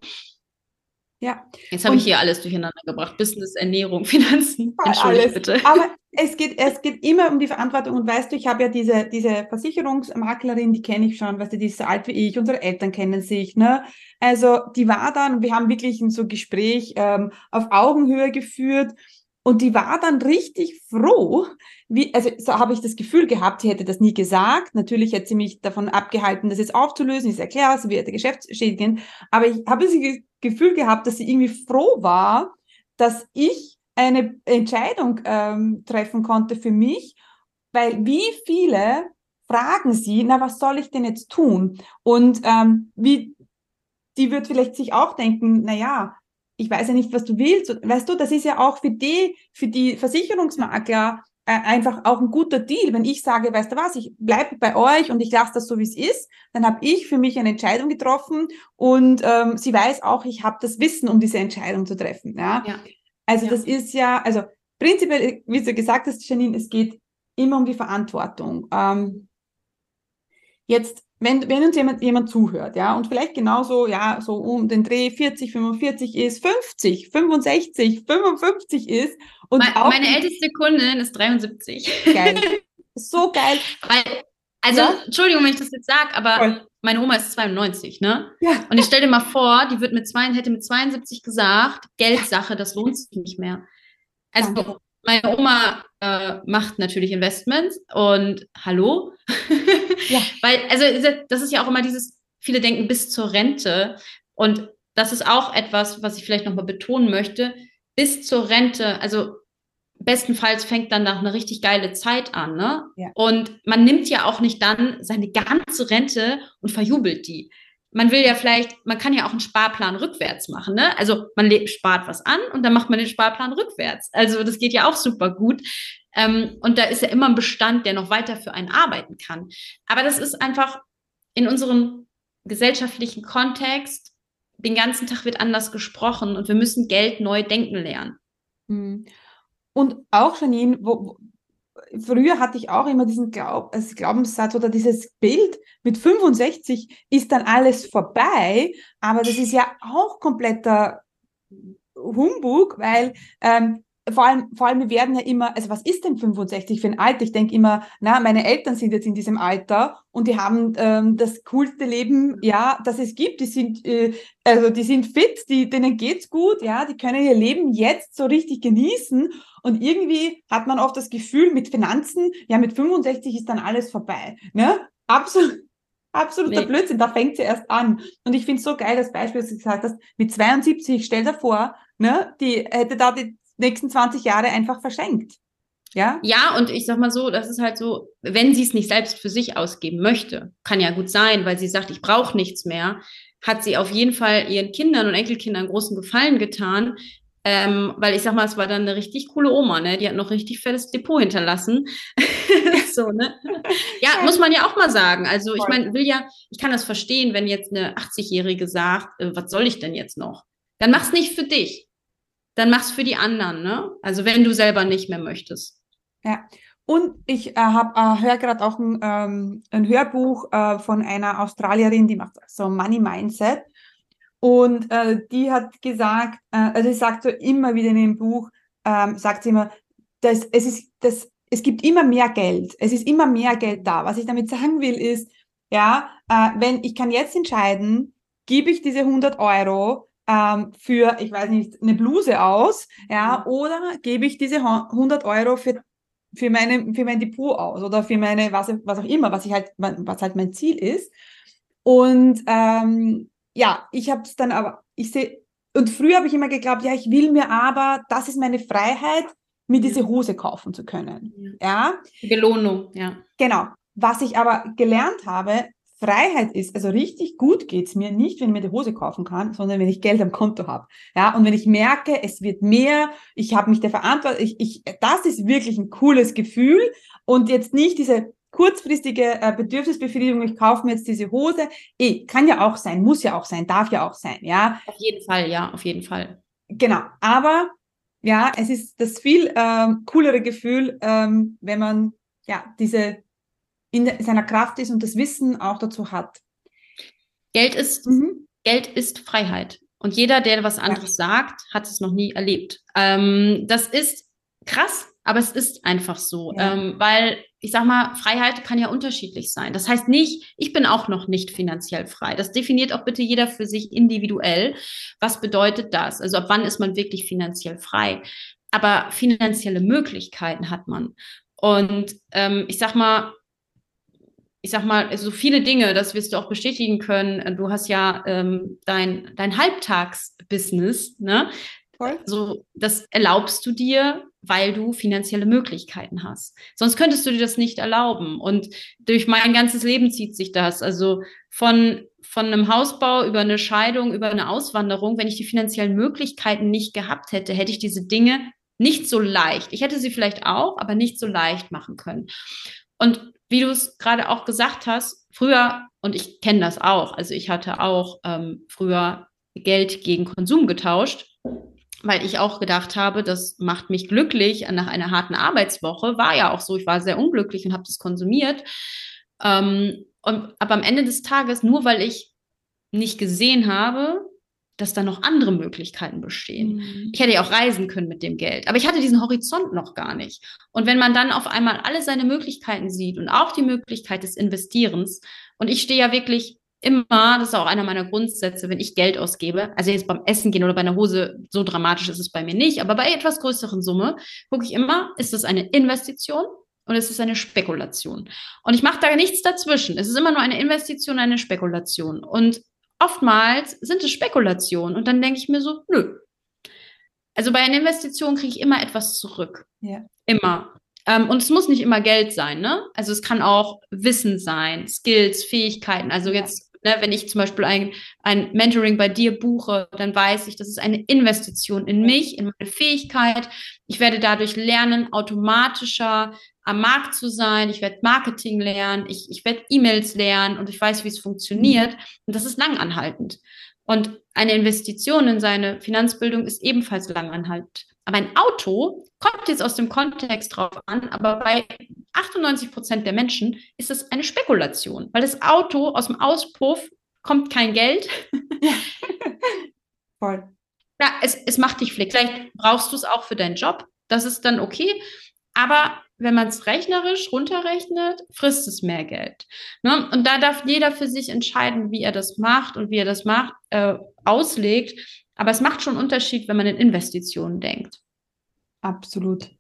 Speaker 2: Ja. Jetzt habe ich hier alles durcheinander gebracht. Business, Ernährung, [LAUGHS] Finanzen. Entschuldige alles. bitte.
Speaker 1: Aber es geht, es geht immer um die Verantwortung. Und weißt du, ich habe ja diese, diese Versicherungsmaklerin, die kenne ich schon, weißt du, die ist so alt wie ich, unsere Eltern kennen sich, ne? Also, die war dann, wir haben wirklich ein so Gespräch ähm, auf Augenhöhe geführt. Und die war dann richtig froh, wie, also so habe ich das Gefühl gehabt, sie hätte das nie gesagt. Natürlich hätte sie mich davon abgehalten, das jetzt aufzulösen. Ich erkläre, sie wird geschäftsschädigen. Aber ich habe das Gefühl gehabt, dass sie irgendwie froh war, dass ich eine Entscheidung ähm, treffen konnte für mich, weil wie viele fragen sie, na, was soll ich denn jetzt tun? Und ähm, wie, die wird vielleicht sich auch denken, na ja, ich weiß ja nicht, was du willst. Weißt du, das ist ja auch für die, für die Versicherungsmakler äh, einfach auch ein guter Deal. Wenn ich sage, weißt du was, ich bleibe bei euch und ich lasse das so, wie es ist, dann habe ich für mich eine Entscheidung getroffen und ähm, sie weiß auch, ich habe das Wissen, um diese Entscheidung zu treffen. Ja? ja. Also ja. das ist ja, also prinzipiell, wie du gesagt hast, Janine, es geht immer um die Verantwortung. Ähm, jetzt wenn, wenn uns jemand, jemand zuhört, ja, und vielleicht genauso, ja, so um den Dreh 40, 45 ist, 50, 65, 55 ist.
Speaker 2: Und Me auch meine älteste Kundin ist 73.
Speaker 1: Geil. [LAUGHS] So geil.
Speaker 2: Weil, also, ja? Entschuldigung, wenn ich das jetzt sage, aber Voll. meine Oma ist 92, ne? Ja. Und ich stell dir mal vor, die wird mit zwei, hätte mit 72 gesagt, Geldsache, das lohnt sich nicht mehr. Also, meine Oma äh, macht natürlich Investments und hallo. Ja. [LAUGHS] Weil, also das ist ja auch immer dieses, viele denken bis zur Rente. Und das ist auch etwas, was ich vielleicht nochmal betonen möchte. Bis zur Rente, also bestenfalls fängt dann noch eine richtig geile Zeit an, ne? Ja. Und man nimmt ja auch nicht dann seine ganze Rente und verjubelt die man will ja vielleicht, man kann ja auch einen Sparplan rückwärts machen, ne? Also man spart was an und dann macht man den Sparplan rückwärts. Also das geht ja auch super gut. Ähm, und da ist ja immer ein Bestand, der noch weiter für einen arbeiten kann. Aber das ist einfach in unserem gesellschaftlichen Kontext, den ganzen Tag wird anders gesprochen und wir müssen Geld neu denken lernen.
Speaker 1: Hm. Und auch, Janine, wo, früher hatte ich auch immer diesen Glaub, also Glaubenssatz oder dieses Bild, mit 65 ist dann alles vorbei, aber das ist ja auch kompletter Humbug, weil ähm, vor allem, vor allem, wir werden ja immer, also was ist denn 65 für ein Alter? Ich denke immer, na, meine Eltern sind jetzt in diesem Alter und die haben ähm, das coolste Leben, ja, das es gibt. Die sind, äh, also die sind fit, die, denen geht's gut, ja, die können ihr Leben jetzt so richtig genießen. Und irgendwie hat man oft das Gefühl, mit Finanzen, ja, mit 65 ist dann alles vorbei. Ne? Absolut. Absoluter nee. Blödsinn, da fängt sie erst an. Und ich finde es so geil, das Beispiel, das du gesagt hast, mit 72, stell dir vor, ne, die hätte da die nächsten 20 Jahre einfach verschenkt. Ja?
Speaker 2: Ja, und ich sag mal so, das ist halt so, wenn sie es nicht selbst für sich ausgeben möchte, kann ja gut sein, weil sie sagt, ich brauche nichts mehr, hat sie auf jeden Fall ihren Kindern und Enkelkindern großen Gefallen getan, ähm, weil ich sag mal, es war dann eine richtig coole Oma, ne? Die hat noch richtig fettes Depot hinterlassen. [LAUGHS] so, ne? Ja, muss man ja auch mal sagen. Also ich meine, will ja, ich kann das verstehen, wenn jetzt eine 80-Jährige sagt, äh, was soll ich denn jetzt noch? Dann mach's nicht für dich dann mach's für die anderen, ne? Also wenn du selber nicht mehr möchtest.
Speaker 1: Ja. Und ich äh, hab, äh, höre gerade auch ein, ähm, ein Hörbuch äh, von einer Australierin, die macht so Money Mindset. Und äh, die hat gesagt, äh, also sie sagt so immer wieder in dem Buch, ähm, sagt sie immer, dass es ist, dass es gibt immer mehr Geld. Es ist immer mehr Geld da. Was ich damit sagen will, ist, ja, äh, wenn ich kann jetzt entscheiden, gebe ich diese 100 Euro ähm, für, ich weiß nicht, eine Bluse aus, ja, mhm. oder gebe ich diese 100 Euro für für meine für mein Depot aus oder für meine was was auch immer, was ich halt was halt mein Ziel ist. Und ähm, ja, ich habe es dann aber ich sehe und früher habe ich immer geglaubt, ja, ich will mir aber, das ist meine Freiheit, mir diese Hose kaufen zu können. Ja.
Speaker 2: Belohnung, ja.
Speaker 1: Genau. Was ich aber gelernt habe, Freiheit ist, also richtig gut geht's mir nicht, wenn ich mir die Hose kaufen kann, sondern wenn ich Geld am Konto habe. Ja, und wenn ich merke, es wird mehr, ich habe mich der Verantwortung, ich, ich, das ist wirklich ein cooles Gefühl und jetzt nicht diese kurzfristige äh, Bedürfnisbefriedigung, ich kaufe mir jetzt diese Hose, eh, kann ja auch sein, muss ja auch sein, darf ja auch sein, ja.
Speaker 2: Auf jeden Fall, ja, auf jeden Fall.
Speaker 1: Genau, aber ja, es ist das viel ähm, coolere Gefühl, ähm, wenn man ja diese in seiner Kraft ist und das Wissen auch dazu hat.
Speaker 2: Geld ist, mhm. Geld ist Freiheit. Und jeder, der was anderes ja. sagt, hat es noch nie erlebt. Ähm, das ist krass, aber es ist einfach so. Ja. Ähm, weil ich sag mal, Freiheit kann ja unterschiedlich sein. Das heißt nicht, ich bin auch noch nicht finanziell frei. Das definiert auch bitte jeder für sich individuell. Was bedeutet das? Also ab wann ist man wirklich finanziell frei? Aber finanzielle Möglichkeiten hat man. Und ähm, ich sag mal, ich sag mal, so viele Dinge, das wirst du auch bestätigen können. Du hast ja ähm, dein, dein Halbtagsbusiness, ne? Voll. So, das erlaubst du dir, weil du finanzielle Möglichkeiten hast. Sonst könntest du dir das nicht erlauben. Und durch mein ganzes Leben zieht sich das. Also von, von einem Hausbau über eine Scheidung, über eine Auswanderung, wenn ich die finanziellen Möglichkeiten nicht gehabt hätte, hätte ich diese Dinge nicht so leicht. Ich hätte sie vielleicht auch, aber nicht so leicht machen können. Und wie du es gerade auch gesagt hast, früher, und ich kenne das auch, also ich hatte auch ähm, früher Geld gegen Konsum getauscht, weil ich auch gedacht habe, das macht mich glücklich nach einer harten Arbeitswoche. War ja auch so, ich war sehr unglücklich und habe das konsumiert. Ähm, und, aber am Ende des Tages, nur weil ich nicht gesehen habe, dass da noch andere Möglichkeiten bestehen. Mhm. Ich hätte ja auch reisen können mit dem Geld, aber ich hatte diesen Horizont noch gar nicht. Und wenn man dann auf einmal alle seine Möglichkeiten sieht und auch die Möglichkeit des Investierens, und ich stehe ja wirklich immer, das ist auch einer meiner Grundsätze, wenn ich Geld ausgebe, also jetzt beim Essen gehen oder bei einer Hose, so dramatisch ist es bei mir nicht, aber bei etwas größeren Summe gucke ich immer, ist das eine Investition und es ist eine Spekulation. Und ich mache da nichts dazwischen. Es ist immer nur eine Investition, eine Spekulation. Und oftmals sind es Spekulationen und dann denke ich mir so, nö. Also bei einer Investition kriege ich immer etwas zurück. Ja. Immer. Ähm, und es muss nicht immer Geld sein, ne? Also es kann auch Wissen sein, Skills, Fähigkeiten. Also jetzt, ne, wenn ich zum Beispiel ein, ein Mentoring bei dir buche, dann weiß ich, das ist eine Investition in mich, in meine Fähigkeit. Ich werde dadurch lernen, automatischer am Markt zu sein, ich werde Marketing lernen, ich, ich werde E-Mails lernen und ich weiß, wie es funktioniert. Und das ist langanhaltend. Und eine Investition in seine Finanzbildung ist ebenfalls langanhaltend. Aber ein Auto kommt jetzt aus dem Kontext drauf an, aber bei 98 Prozent der Menschen ist es eine Spekulation, weil das Auto aus dem Auspuff kommt kein Geld. [LAUGHS]
Speaker 1: Voll.
Speaker 2: Ja, es, es macht dich flexibel. Vielleicht brauchst du es auch für deinen Job. Das ist dann okay. Aber wenn man es rechnerisch runterrechnet, frisst es mehr Geld. Ne? Und da darf jeder für sich entscheiden, wie er das macht und wie er das macht, äh, auslegt. Aber es macht schon einen Unterschied, wenn man in Investitionen denkt.
Speaker 1: Absolut.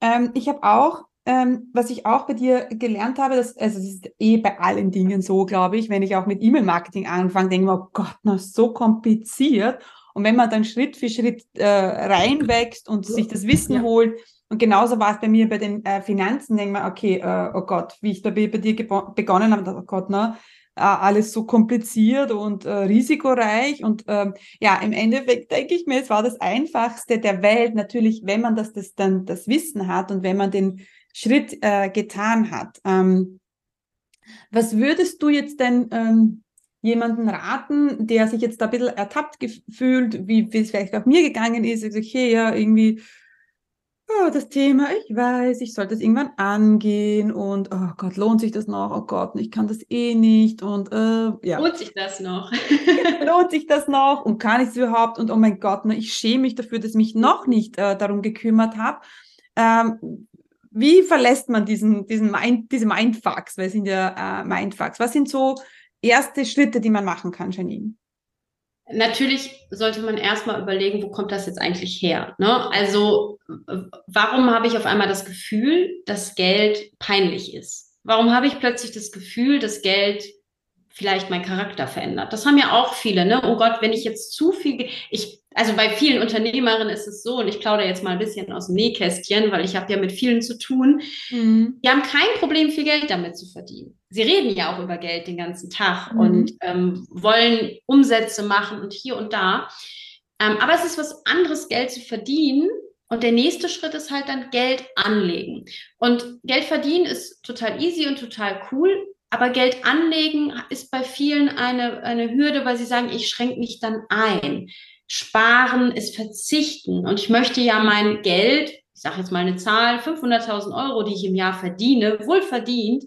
Speaker 1: Ähm, ich habe auch, ähm, was ich auch bei dir gelernt habe, dass, also es ist eh bei allen Dingen so, glaube ich, wenn ich auch mit E-Mail-Marketing anfange, denke ich mir, oh Gott, na, so kompliziert. Und wenn man dann Schritt für Schritt äh, reinwächst und sich das Wissen ja. holt, und genauso war es bei mir bei den äh, Finanzen, denke ich mir, okay, äh, oh Gott, wie ich da bei, dir begonnen habe, oh Gott, ne, äh, alles so kompliziert und äh, risikoreich. Und ähm, ja, im Endeffekt denke ich mir, es war das Einfachste der Welt, natürlich, wenn man das, das dann das Wissen hat und wenn man den Schritt äh, getan hat. Ähm, was würdest du jetzt denn ähm, jemanden raten, der sich jetzt da ein bisschen ertappt gefühlt, wie, wie es vielleicht auch mir gegangen ist, also, okay, ja, irgendwie oh, das Thema, ich weiß, ich sollte es irgendwann angehen und oh Gott, lohnt sich das noch? Oh Gott, ich kann das eh nicht und äh, ja.
Speaker 2: Lohnt sich das noch? [LAUGHS]
Speaker 1: lohnt sich das noch und kann ich es überhaupt? Und oh mein Gott, ne, ich schäme mich dafür, dass ich mich noch nicht äh, darum gekümmert habe. Ähm, wie verlässt man diesen, diesen Mind, diese Mindfucks? Weil es sind ja äh, Mindfucks. Was sind so erste Schritte, die man machen kann, Janine?
Speaker 2: Natürlich sollte man erstmal überlegen, wo kommt das jetzt eigentlich her? Ne? Also, warum habe ich auf einmal das Gefühl, dass Geld peinlich ist? Warum habe ich plötzlich das Gefühl, dass Geld vielleicht meinen Charakter verändert? Das haben ja auch viele, ne? Oh Gott, wenn ich jetzt zu viel, ich also bei vielen Unternehmerinnen ist es so, und ich plaudere jetzt mal ein bisschen aus dem Nähkästchen, weil ich habe ja mit vielen zu tun, mhm. die haben kein Problem, viel Geld damit zu verdienen. Sie reden ja auch über Geld den ganzen Tag mhm. und ähm, wollen Umsätze machen und hier und da. Ähm, aber es ist was anderes, Geld zu verdienen. Und der nächste Schritt ist halt dann Geld anlegen. Und Geld verdienen ist total easy und total cool. Aber Geld anlegen ist bei vielen eine, eine Hürde, weil sie sagen, ich schränke mich dann ein. Sparen ist Verzichten. Und ich möchte ja mein Geld, ich sage jetzt mal eine Zahl, 500.000 Euro, die ich im Jahr verdiene, wohlverdient,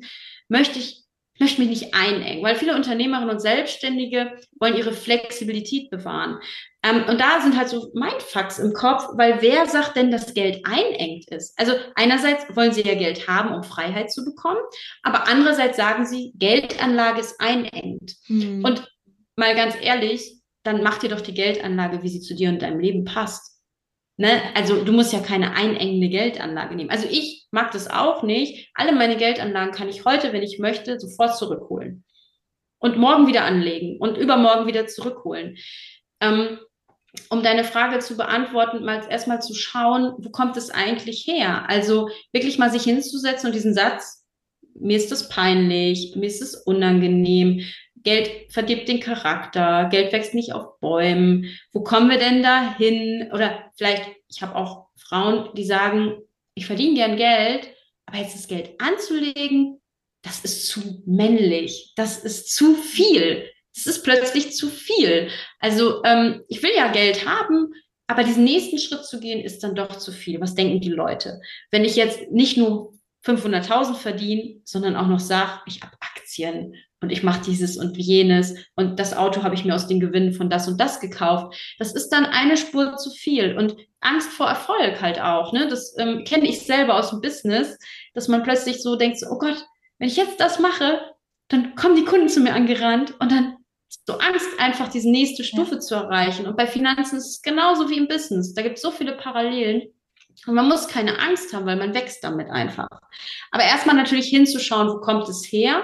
Speaker 2: möchte ich möchte mich nicht einengen, weil viele Unternehmerinnen und Selbstständige wollen ihre Flexibilität bewahren. Ähm, und da sind halt so Mindfucks im Kopf, weil wer sagt denn, dass Geld einengt ist? Also einerseits wollen sie ja Geld haben, um Freiheit zu bekommen, aber andererseits sagen sie, Geldanlage ist einengt. Mhm. Und mal ganz ehrlich, dann mach dir doch die Geldanlage, wie sie zu dir und deinem Leben passt. Ne? Also du musst ja keine einengende Geldanlage nehmen. Also ich mag das auch nicht. Alle meine Geldanlagen kann ich heute, wenn ich möchte, sofort zurückholen. Und morgen wieder anlegen und übermorgen wieder zurückholen. Ähm, um deine Frage zu beantworten, mal erstmal zu schauen, wo kommt es eigentlich her? Also wirklich mal sich hinzusetzen und diesen Satz, mir ist das peinlich, mir ist es unangenehm, Geld verdirbt den Charakter, Geld wächst nicht auf Bäumen. Wo kommen wir denn da hin? Oder vielleicht, ich habe auch Frauen, die sagen, ich verdiene gern Geld, aber jetzt das Geld anzulegen, das ist zu männlich, das ist zu viel. Das ist plötzlich zu viel. Also ähm, ich will ja Geld haben, aber diesen nächsten Schritt zu gehen, ist dann doch zu viel. Was denken die Leute? Wenn ich jetzt nicht nur 500.000 verdiene, sondern auch noch sage, ich habe Aktien und ich mache dieses und jenes und das Auto habe ich mir aus den Gewinnen von das und das gekauft. Das ist dann eine Spur zu viel und Angst vor Erfolg halt auch. Ne? Das ähm, kenne ich selber aus dem Business, dass man plötzlich so denkt, oh Gott, wenn ich jetzt das mache, dann kommen die Kunden zu mir angerannt und dann so Angst, einfach diese nächste Stufe ja. zu erreichen. Und bei Finanzen ist es genauso wie im Business. Da gibt es so viele Parallelen. Und man muss keine Angst haben, weil man wächst damit einfach. Aber erstmal natürlich hinzuschauen, wo kommt es her?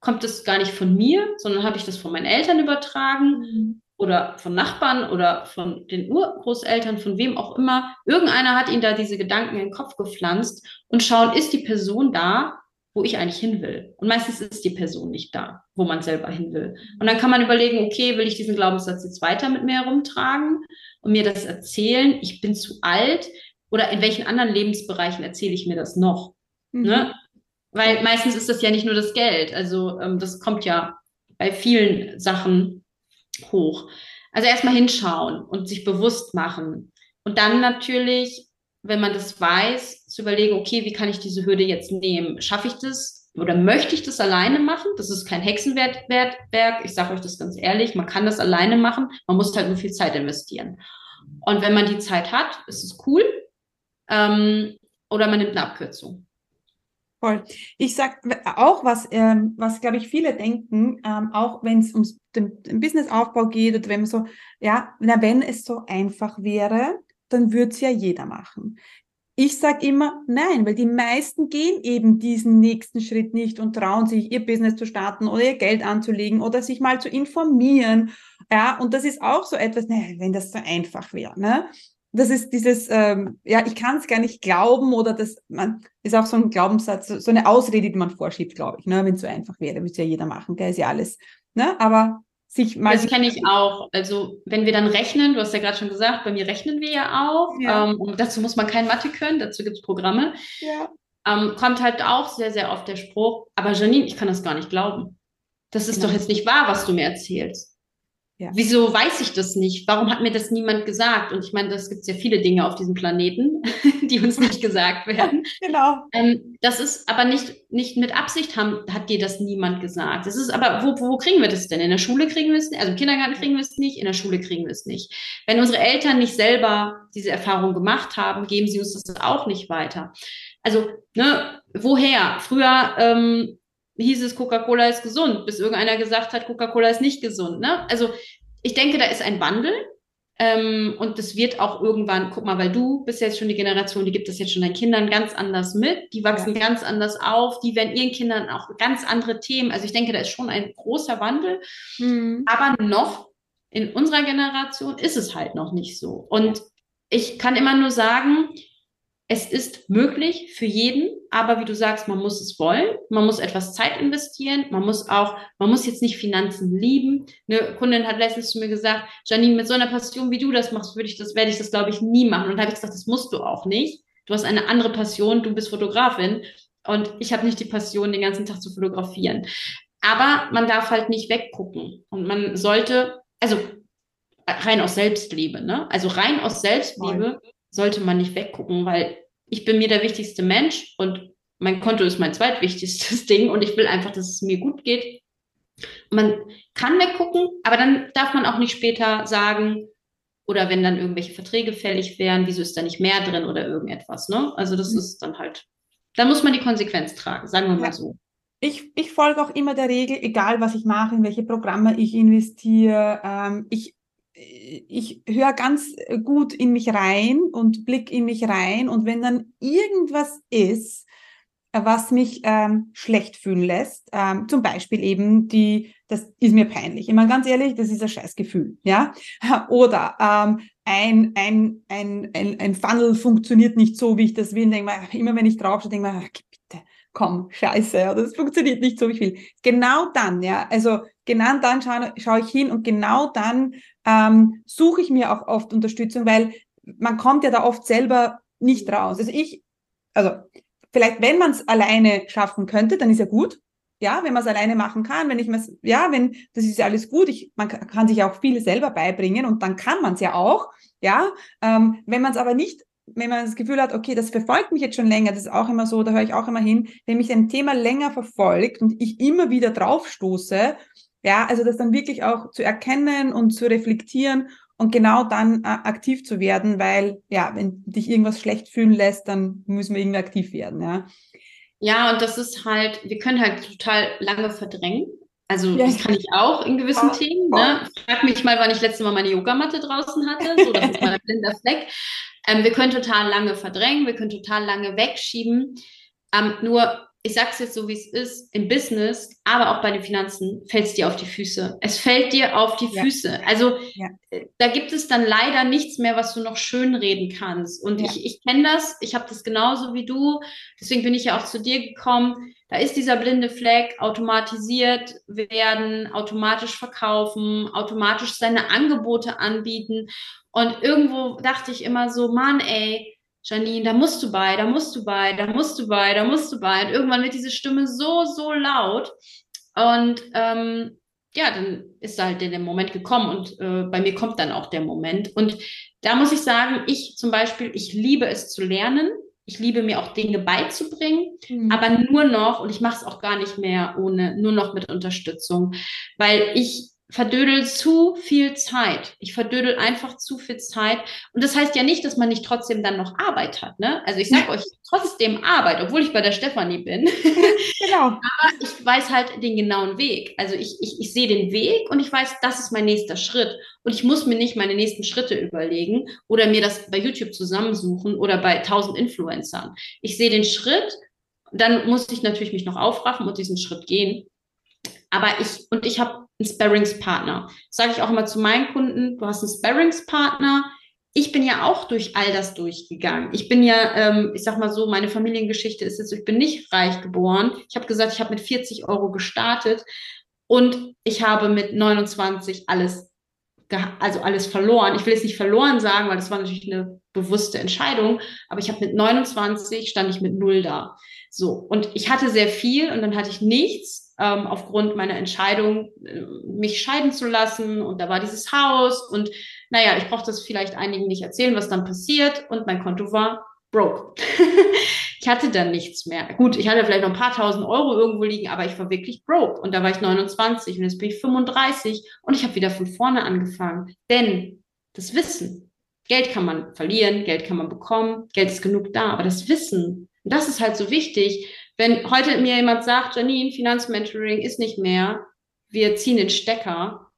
Speaker 2: Kommt es gar nicht von mir, sondern habe ich das von meinen Eltern übertragen mhm. oder von Nachbarn oder von den Urgroßeltern, von wem auch immer. Irgendeiner hat ihnen da diese Gedanken in den Kopf gepflanzt und schauen, ist die Person da, wo ich eigentlich hin will. Und meistens ist die Person nicht da, wo man selber hin will. Und dann kann man überlegen, okay, will ich diesen Glaubenssatz jetzt weiter mit mir herumtragen und mir das erzählen? Ich bin zu alt oder in welchen anderen Lebensbereichen erzähle ich mir das noch? Mhm. Ne? Weil meistens ist das ja nicht nur das Geld. Also ähm, das kommt ja bei vielen Sachen hoch. Also erstmal hinschauen und sich bewusst machen. Und dann natürlich, wenn man das weiß, zu überlegen, okay, wie kann ich diese Hürde jetzt nehmen? Schaffe ich das oder möchte ich das alleine machen? Das ist kein Hexenwerk. Ich sage euch das ganz ehrlich, man kann das alleine machen, man muss halt nur viel Zeit investieren. Und wenn man die Zeit hat, ist es cool. Ähm, oder man nimmt eine Abkürzung.
Speaker 1: Voll. Ich sag auch was, ähm, was glaube ich viele denken, ähm, auch wenn es um den, den Businessaufbau geht oder wenn man so, ja, na, wenn es so einfach wäre, dann würde es ja jeder machen. Ich sage immer nein, weil die meisten gehen eben diesen nächsten Schritt nicht und trauen sich, ihr Business zu starten oder ihr Geld anzulegen oder sich mal zu informieren. Ja, und das ist auch so etwas, ne, wenn das so einfach wäre. Ne? Das ist dieses, ähm, ja, ich kann es gar nicht glauben oder das man, ist auch so ein Glaubenssatz, so eine Ausrede, die man vorschiebt, glaube ich. Ne? Wenn es so einfach wäre, würde ja jeder machen, gell, ist ja alles. Ne? Aber sich mal.
Speaker 2: Das kenne ich auch. Also, wenn wir dann rechnen, du hast ja gerade schon gesagt, bei mir rechnen wir ja auch. Ja. Ähm, und dazu muss man kein Mathe können, dazu gibt es Programme. Ja. Ähm, kommt halt auch sehr, sehr oft der Spruch, aber Janine, ich kann das gar nicht glauben. Das ist genau. doch jetzt nicht wahr, was du mir erzählst. Ja. Wieso weiß ich das nicht? Warum hat mir das niemand gesagt? Und ich meine, das gibt ja viele Dinge auf diesem Planeten, [LAUGHS] die uns nicht gesagt werden. [LAUGHS]
Speaker 1: genau.
Speaker 2: Ähm, das ist aber nicht, nicht mit Absicht haben, hat dir das niemand gesagt. Das ist aber, wo, wo kriegen wir das denn? In der Schule kriegen wir es nicht, also im Kindergarten kriegen wir es nicht, in der Schule kriegen wir es nicht. Wenn unsere Eltern nicht selber diese Erfahrung gemacht haben, geben sie uns das auch nicht weiter. Also, ne, woher? Früher ähm, hieß es, Coca-Cola ist gesund, bis irgendeiner gesagt hat, Coca-Cola ist nicht gesund. Ne? Also ich denke, da ist ein Wandel. Ähm, und das wird auch irgendwann, guck mal, weil du bist jetzt schon die Generation, die gibt das jetzt schon deinen Kindern ganz anders mit, die wachsen ja. ganz anders auf, die werden ihren Kindern auch ganz andere Themen. Also ich denke, da ist schon ein großer Wandel. Mhm. Aber noch in unserer Generation ist es halt noch nicht so. Und ich kann immer nur sagen, es ist möglich für jeden, aber wie du sagst, man muss es wollen, man muss etwas Zeit investieren, man muss auch, man muss jetzt nicht Finanzen lieben. Eine Kundin hat letztens zu mir gesagt, Janine, mit so einer Passion, wie du das machst, würde ich das, werde ich das, glaube ich, nie machen. Und da habe ich gesagt, das musst du auch nicht. Du hast eine andere Passion, du bist Fotografin und ich habe nicht die Passion, den ganzen Tag zu fotografieren. Aber man darf halt nicht weggucken und man sollte, also rein aus Selbstliebe, ne? Also rein aus Selbstliebe sollte man nicht weggucken, weil ich bin mir der wichtigste Mensch und mein Konto ist mein zweitwichtigstes [LAUGHS] Ding und ich will einfach, dass es mir gut geht. Man kann weggucken, aber dann darf man auch nicht später sagen, oder wenn dann irgendwelche Verträge fällig wären, wieso ist da nicht mehr drin oder irgendetwas, ne? Also das mhm. ist dann halt, da muss man die Konsequenz tragen, sagen wir mal ja. so.
Speaker 1: Ich, ich folge auch immer der Regel, egal was ich mache, in welche Programme ich investiere. Ähm, ich ich höre ganz gut in mich rein und blick in mich rein und wenn dann irgendwas ist, was mich ähm, schlecht fühlen lässt, ähm, zum Beispiel eben die, das ist mir peinlich. Ich meine ganz ehrlich, das ist ein Scheißgefühl, ja. [LAUGHS] Oder ähm, ein, ein, ein, ein, ein Funnel funktioniert nicht so, wie ich das will. Denke mal, immer wenn ich draufschaue, denke ich mir, bitte, komm, scheiße, ja, das funktioniert nicht so, wie ich will. Genau dann, ja, also genau dann schaue, schaue ich hin und genau dann ähm, suche ich mir auch oft Unterstützung, weil man kommt ja da oft selber nicht raus. Also ich, also vielleicht, wenn man es alleine schaffen könnte, dann ist ja gut. Ja, wenn man es alleine machen kann, wenn ich mir ja, wenn, das ist ja alles gut. Ich, man kann sich auch viel selber beibringen und dann kann man es ja auch. Ja, ähm, wenn man es aber nicht wenn man das Gefühl hat, okay, das verfolgt mich jetzt schon länger, das ist auch immer so, da höre ich auch immer hin, wenn mich ein Thema länger verfolgt und ich immer wieder draufstoße, ja, also das dann wirklich auch zu erkennen und zu reflektieren und genau dann äh, aktiv zu werden, weil ja, wenn dich irgendwas schlecht fühlen lässt, dann müssen wir irgendwie aktiv werden, ja.
Speaker 2: Ja, und das ist halt, wir können halt total lange verdrängen. Also ja. das kann ich auch in gewissen oh, Themen. Ne? Frag mich mal, wann ich letzte Mal meine Yogamatte draußen hatte. So, das ist mal ein [LAUGHS] blinder Fleck. Ähm, wir können total lange verdrängen, wir können total lange wegschieben. Ähm, nur ich sage es jetzt so, wie es ist, im Business, aber auch bei den Finanzen, fällt es dir auf die Füße. Es fällt dir auf die ja. Füße. Also ja. Äh, da gibt es dann leider nichts mehr, was du noch schönreden kannst. Und ja. ich, ich kenne das, ich habe das genauso wie du. Deswegen bin ich ja auch zu dir gekommen. Da ist dieser blinde Fleck, automatisiert werden, automatisch verkaufen, automatisch seine Angebote anbieten. Und irgendwo dachte ich immer so, Mann, ey, Janine, da musst du bei, da musst du bei, da musst du bei, da musst du bei. Und irgendwann wird diese Stimme so, so laut. Und ähm, ja, dann ist halt der Moment gekommen und äh, bei mir kommt dann auch der Moment. Und da muss ich sagen, ich zum Beispiel, ich liebe es zu lernen. Ich liebe mir auch Dinge beizubringen, mhm. aber nur noch, und ich mache es auch gar nicht mehr ohne, nur noch mit Unterstützung, weil ich verdödel zu viel Zeit. Ich verdödel einfach zu viel Zeit. Und das heißt ja nicht, dass man nicht trotzdem dann noch Arbeit hat. Ne? Also ich sage euch trotzdem Arbeit, obwohl ich bei der Stefanie bin. genau. [LAUGHS] Aber ich weiß halt den genauen Weg. Also ich, ich, ich sehe den Weg und ich weiß, das ist mein nächster Schritt. Und ich muss mir nicht meine nächsten Schritte überlegen oder mir das bei YouTube zusammensuchen oder bei tausend Influencern. Ich sehe den Schritt, dann muss ich natürlich mich noch aufraffen und diesen Schritt gehen. Aber ich, und ich habe einen Sparringspartner. Sage ich auch immer zu meinen Kunden, du hast einen Sparringspartner. Ich bin ja auch durch all das durchgegangen. Ich bin ja, ähm, ich sag mal so, meine Familiengeschichte ist jetzt, ich bin nicht reich geboren. Ich habe gesagt, ich habe mit 40 Euro gestartet und ich habe mit 29 alles, also alles verloren. Ich will jetzt nicht verloren sagen, weil das war natürlich eine bewusste Entscheidung, aber ich habe mit 29 stand ich mit null da. So und ich hatte sehr viel und dann hatte ich nichts ähm, aufgrund meiner Entscheidung, äh, mich scheiden zu lassen. Und da war dieses Haus. Und naja, ich brauche das vielleicht einigen nicht erzählen, was dann passiert. Und mein Konto war broke. [LAUGHS] ich hatte dann nichts mehr. Gut, ich hatte vielleicht noch ein paar tausend Euro irgendwo liegen, aber ich war wirklich broke. Und da war ich 29 und jetzt bin ich 35 und ich habe wieder von vorne angefangen. Denn das Wissen, Geld kann man verlieren, Geld kann man bekommen, Geld ist genug da, aber das Wissen, das ist halt so wichtig. Wenn heute mir jemand sagt, Janine, Finanzmentoring ist nicht mehr, wir ziehen den Stecker,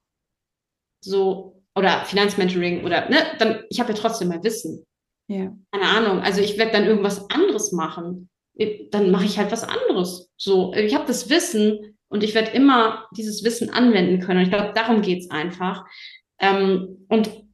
Speaker 2: so, oder Finanzmentoring oder, ne, dann, ich habe ja trotzdem mein Wissen. Ja. Keine Ahnung. Also ich werde dann irgendwas anderes machen. Dann mache ich halt was anderes. So, ich habe das Wissen und ich werde immer dieses Wissen anwenden können. Und ich glaube, darum geht's einfach. Ähm, und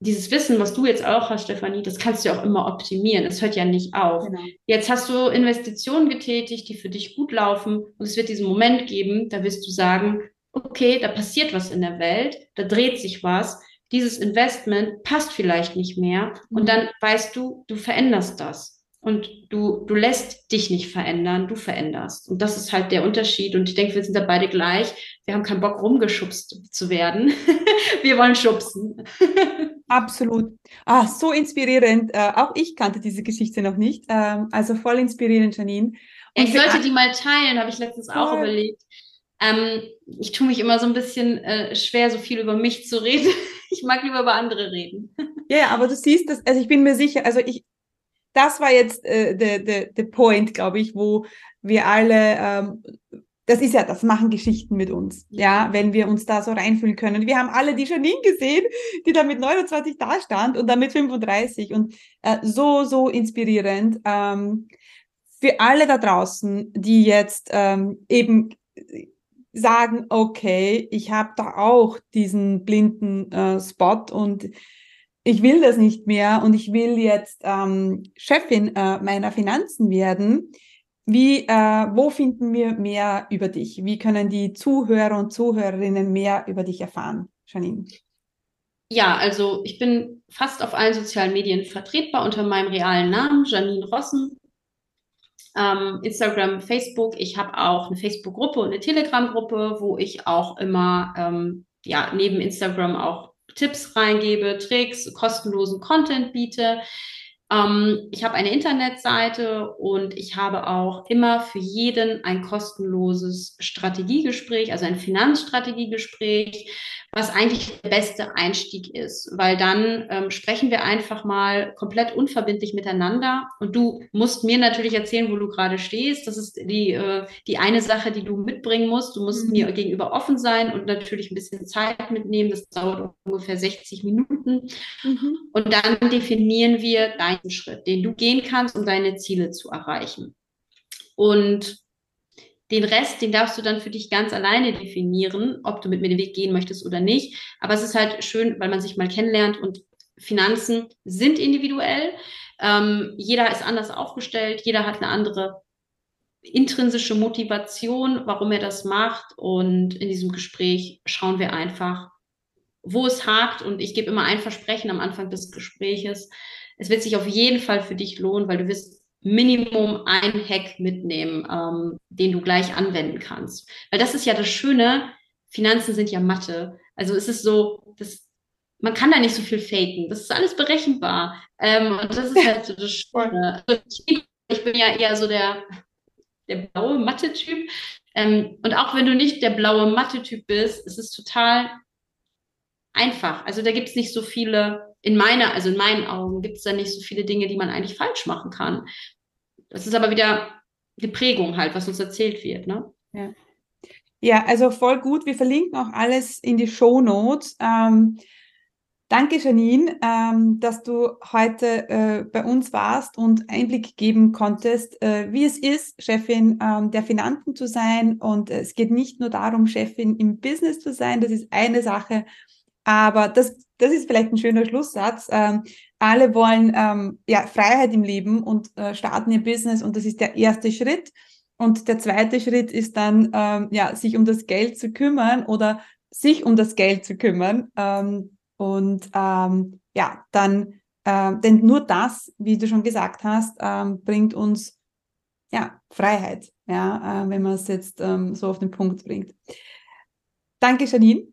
Speaker 2: dieses Wissen, was du jetzt auch hast, Stefanie, das kannst du auch immer optimieren. Es hört ja nicht auf. Genau. Jetzt hast du Investitionen getätigt, die für dich gut laufen und es wird diesen Moment geben, da wirst du sagen, okay, da passiert was in der Welt, da dreht sich was. Dieses Investment passt vielleicht nicht mehr und mhm. dann weißt du, du veränderst das und du, du lässt dich nicht verändern, du veränderst. Und das ist halt der Unterschied. Und ich denke, wir sind da beide gleich. Wir haben keinen Bock, rumgeschubst zu werden. [LAUGHS] wir wollen schubsen. [LAUGHS]
Speaker 1: Absolut. Ah, so inspirierend. Äh, auch ich kannte diese Geschichte noch nicht. Ähm, also voll inspirierend, Janine.
Speaker 2: Und ich sollte die mal teilen, habe ich letztens voll. auch überlegt. Ähm, ich tue mich immer so ein bisschen äh, schwer, so viel über mich zu reden. [LAUGHS] ich mag lieber über andere reden.
Speaker 1: Ja, aber du siehst das, also ich bin mir sicher, also ich, das war jetzt äh, der der Point, glaube ich, wo wir alle, ähm, das ist ja, das machen Geschichten mit uns, ja, wenn wir uns da so reinfühlen können. Wir haben alle die Janine gesehen, die da mit 29 da stand und dann mit 35 und äh, so, so inspirierend. Ähm, für alle da draußen, die jetzt ähm, eben sagen, okay, ich habe da auch diesen blinden äh, Spot und ich will das nicht mehr und ich will jetzt ähm, Chefin äh, meiner Finanzen werden. Wie, äh, wo finden wir mehr über dich? Wie können die Zuhörer und Zuhörerinnen mehr über dich erfahren, Janine?
Speaker 2: Ja, also ich bin fast auf allen sozialen Medien vertretbar unter meinem realen Namen, Janine Rossen. Ähm, Instagram, Facebook. Ich habe auch eine Facebook-Gruppe und eine Telegram-Gruppe, wo ich auch immer ähm, ja, neben Instagram auch Tipps reingebe, Tricks, kostenlosen Content biete. Ähm, ich habe eine Internetseite und ich habe auch immer für jeden ein kostenloses Strategiegespräch, also ein Finanzstrategiegespräch, was eigentlich der beste Einstieg ist, weil dann ähm, sprechen wir einfach mal komplett unverbindlich miteinander und du musst mir natürlich erzählen, wo du gerade stehst. Das ist die, äh, die eine Sache, die du mitbringen musst. Du musst mhm. mir gegenüber offen sein und natürlich ein bisschen Zeit mitnehmen. Das dauert ungefähr 60 Minuten. Mhm. Und dann definieren wir deinen Schritt, den du gehen kannst, um deine Ziele zu erreichen. Und den Rest, den darfst du dann für dich ganz alleine definieren, ob du mit mir den Weg gehen möchtest oder nicht. Aber es ist halt schön, weil man sich mal kennenlernt und Finanzen sind individuell. Ähm, jeder ist anders aufgestellt, jeder hat eine andere intrinsische Motivation, warum er das macht. Und in diesem Gespräch schauen wir einfach, wo es hakt. Und ich gebe immer ein Versprechen am Anfang des Gespräches. Es wird sich auf jeden Fall für dich lohnen, weil du wirst Minimum ein Hack mitnehmen, ähm, den du gleich anwenden kannst. Weil das ist ja das Schöne, Finanzen sind ja Mathe. Also es ist so, das, man kann da nicht so viel faken. Das ist alles berechenbar. Ähm, und das ist halt so das [LAUGHS] Schöne. Also ich, bin ja eher so der, der blaue Mathe-Typ. Ähm, und auch wenn du nicht der blaue Mathe-Typ bist, ist es total einfach. Also da gibt es nicht so viele, in meiner, also in meinen Augen gibt es da nicht so viele Dinge, die man eigentlich falsch machen kann. Das ist aber wieder die Prägung halt, was uns erzählt wird, ne?
Speaker 1: Ja. Ja, also voll gut. Wir verlinken auch alles in die Show Notes. Ähm, danke, Janine, ähm, dass du heute äh, bei uns warst und Einblick geben konntest, äh, wie es ist, Chefin ähm, der Finanzen zu sein. Und es geht nicht nur darum, Chefin im Business zu sein. Das ist eine Sache. Aber das, das ist vielleicht ein schöner Schlusssatz. Ähm, alle wollen ähm, ja, Freiheit im Leben und äh, starten ihr Business und das ist der erste Schritt. Und der zweite Schritt ist dann, ähm, ja, sich um das Geld zu kümmern oder sich um das Geld zu kümmern. Ähm, und ähm, ja, dann, äh, denn nur das, wie du schon gesagt hast, ähm, bringt uns ja Freiheit, ja, äh, wenn man es jetzt so auf den Punkt bringt. Danke, Janine.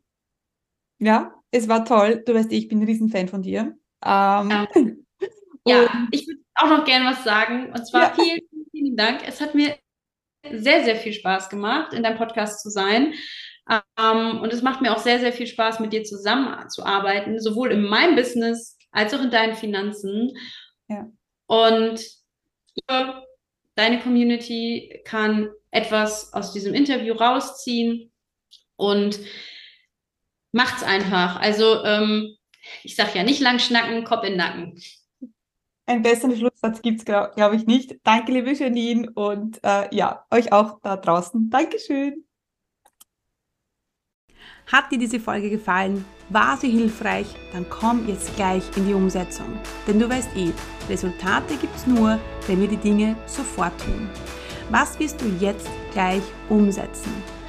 Speaker 1: Ja, es war toll. Du weißt, ich bin ein Riesenfan von dir.
Speaker 2: Ähm, [LAUGHS] ja. ja, ich würde auch noch gerne was sagen. Und zwar ja. vielen, vielen Dank. Es hat mir sehr, sehr viel Spaß gemacht, in deinem Podcast zu sein. Ähm, und es macht mir auch sehr, sehr viel Spaß, mit dir zusammenzuarbeiten, sowohl in meinem Business als auch in deinen Finanzen. Ja. Und deine Community kann etwas aus diesem Interview rausziehen und macht's einfach. Also ähm, ich sage ja nicht lang schnacken, Kopf in den Nacken.
Speaker 1: Einen besseren Schlusssatz gibt es, glaube glaub ich, nicht. Danke, liebe Janine, und äh, ja, euch auch da draußen. Dankeschön. Hat dir diese Folge gefallen? War sie hilfreich? Dann komm jetzt gleich in die Umsetzung. Denn du weißt eh, Resultate gibt es nur, wenn wir die Dinge sofort tun. Was wirst du jetzt gleich umsetzen?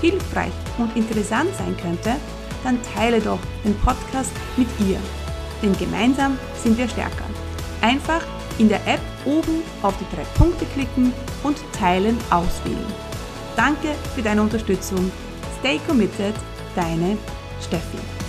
Speaker 1: hilfreich und interessant sein könnte, dann teile doch den Podcast mit ihr. Denn gemeinsam sind wir stärker. Einfach in der App oben auf die drei Punkte klicken und Teilen auswählen. Danke für deine Unterstützung. Stay committed, deine Steffi.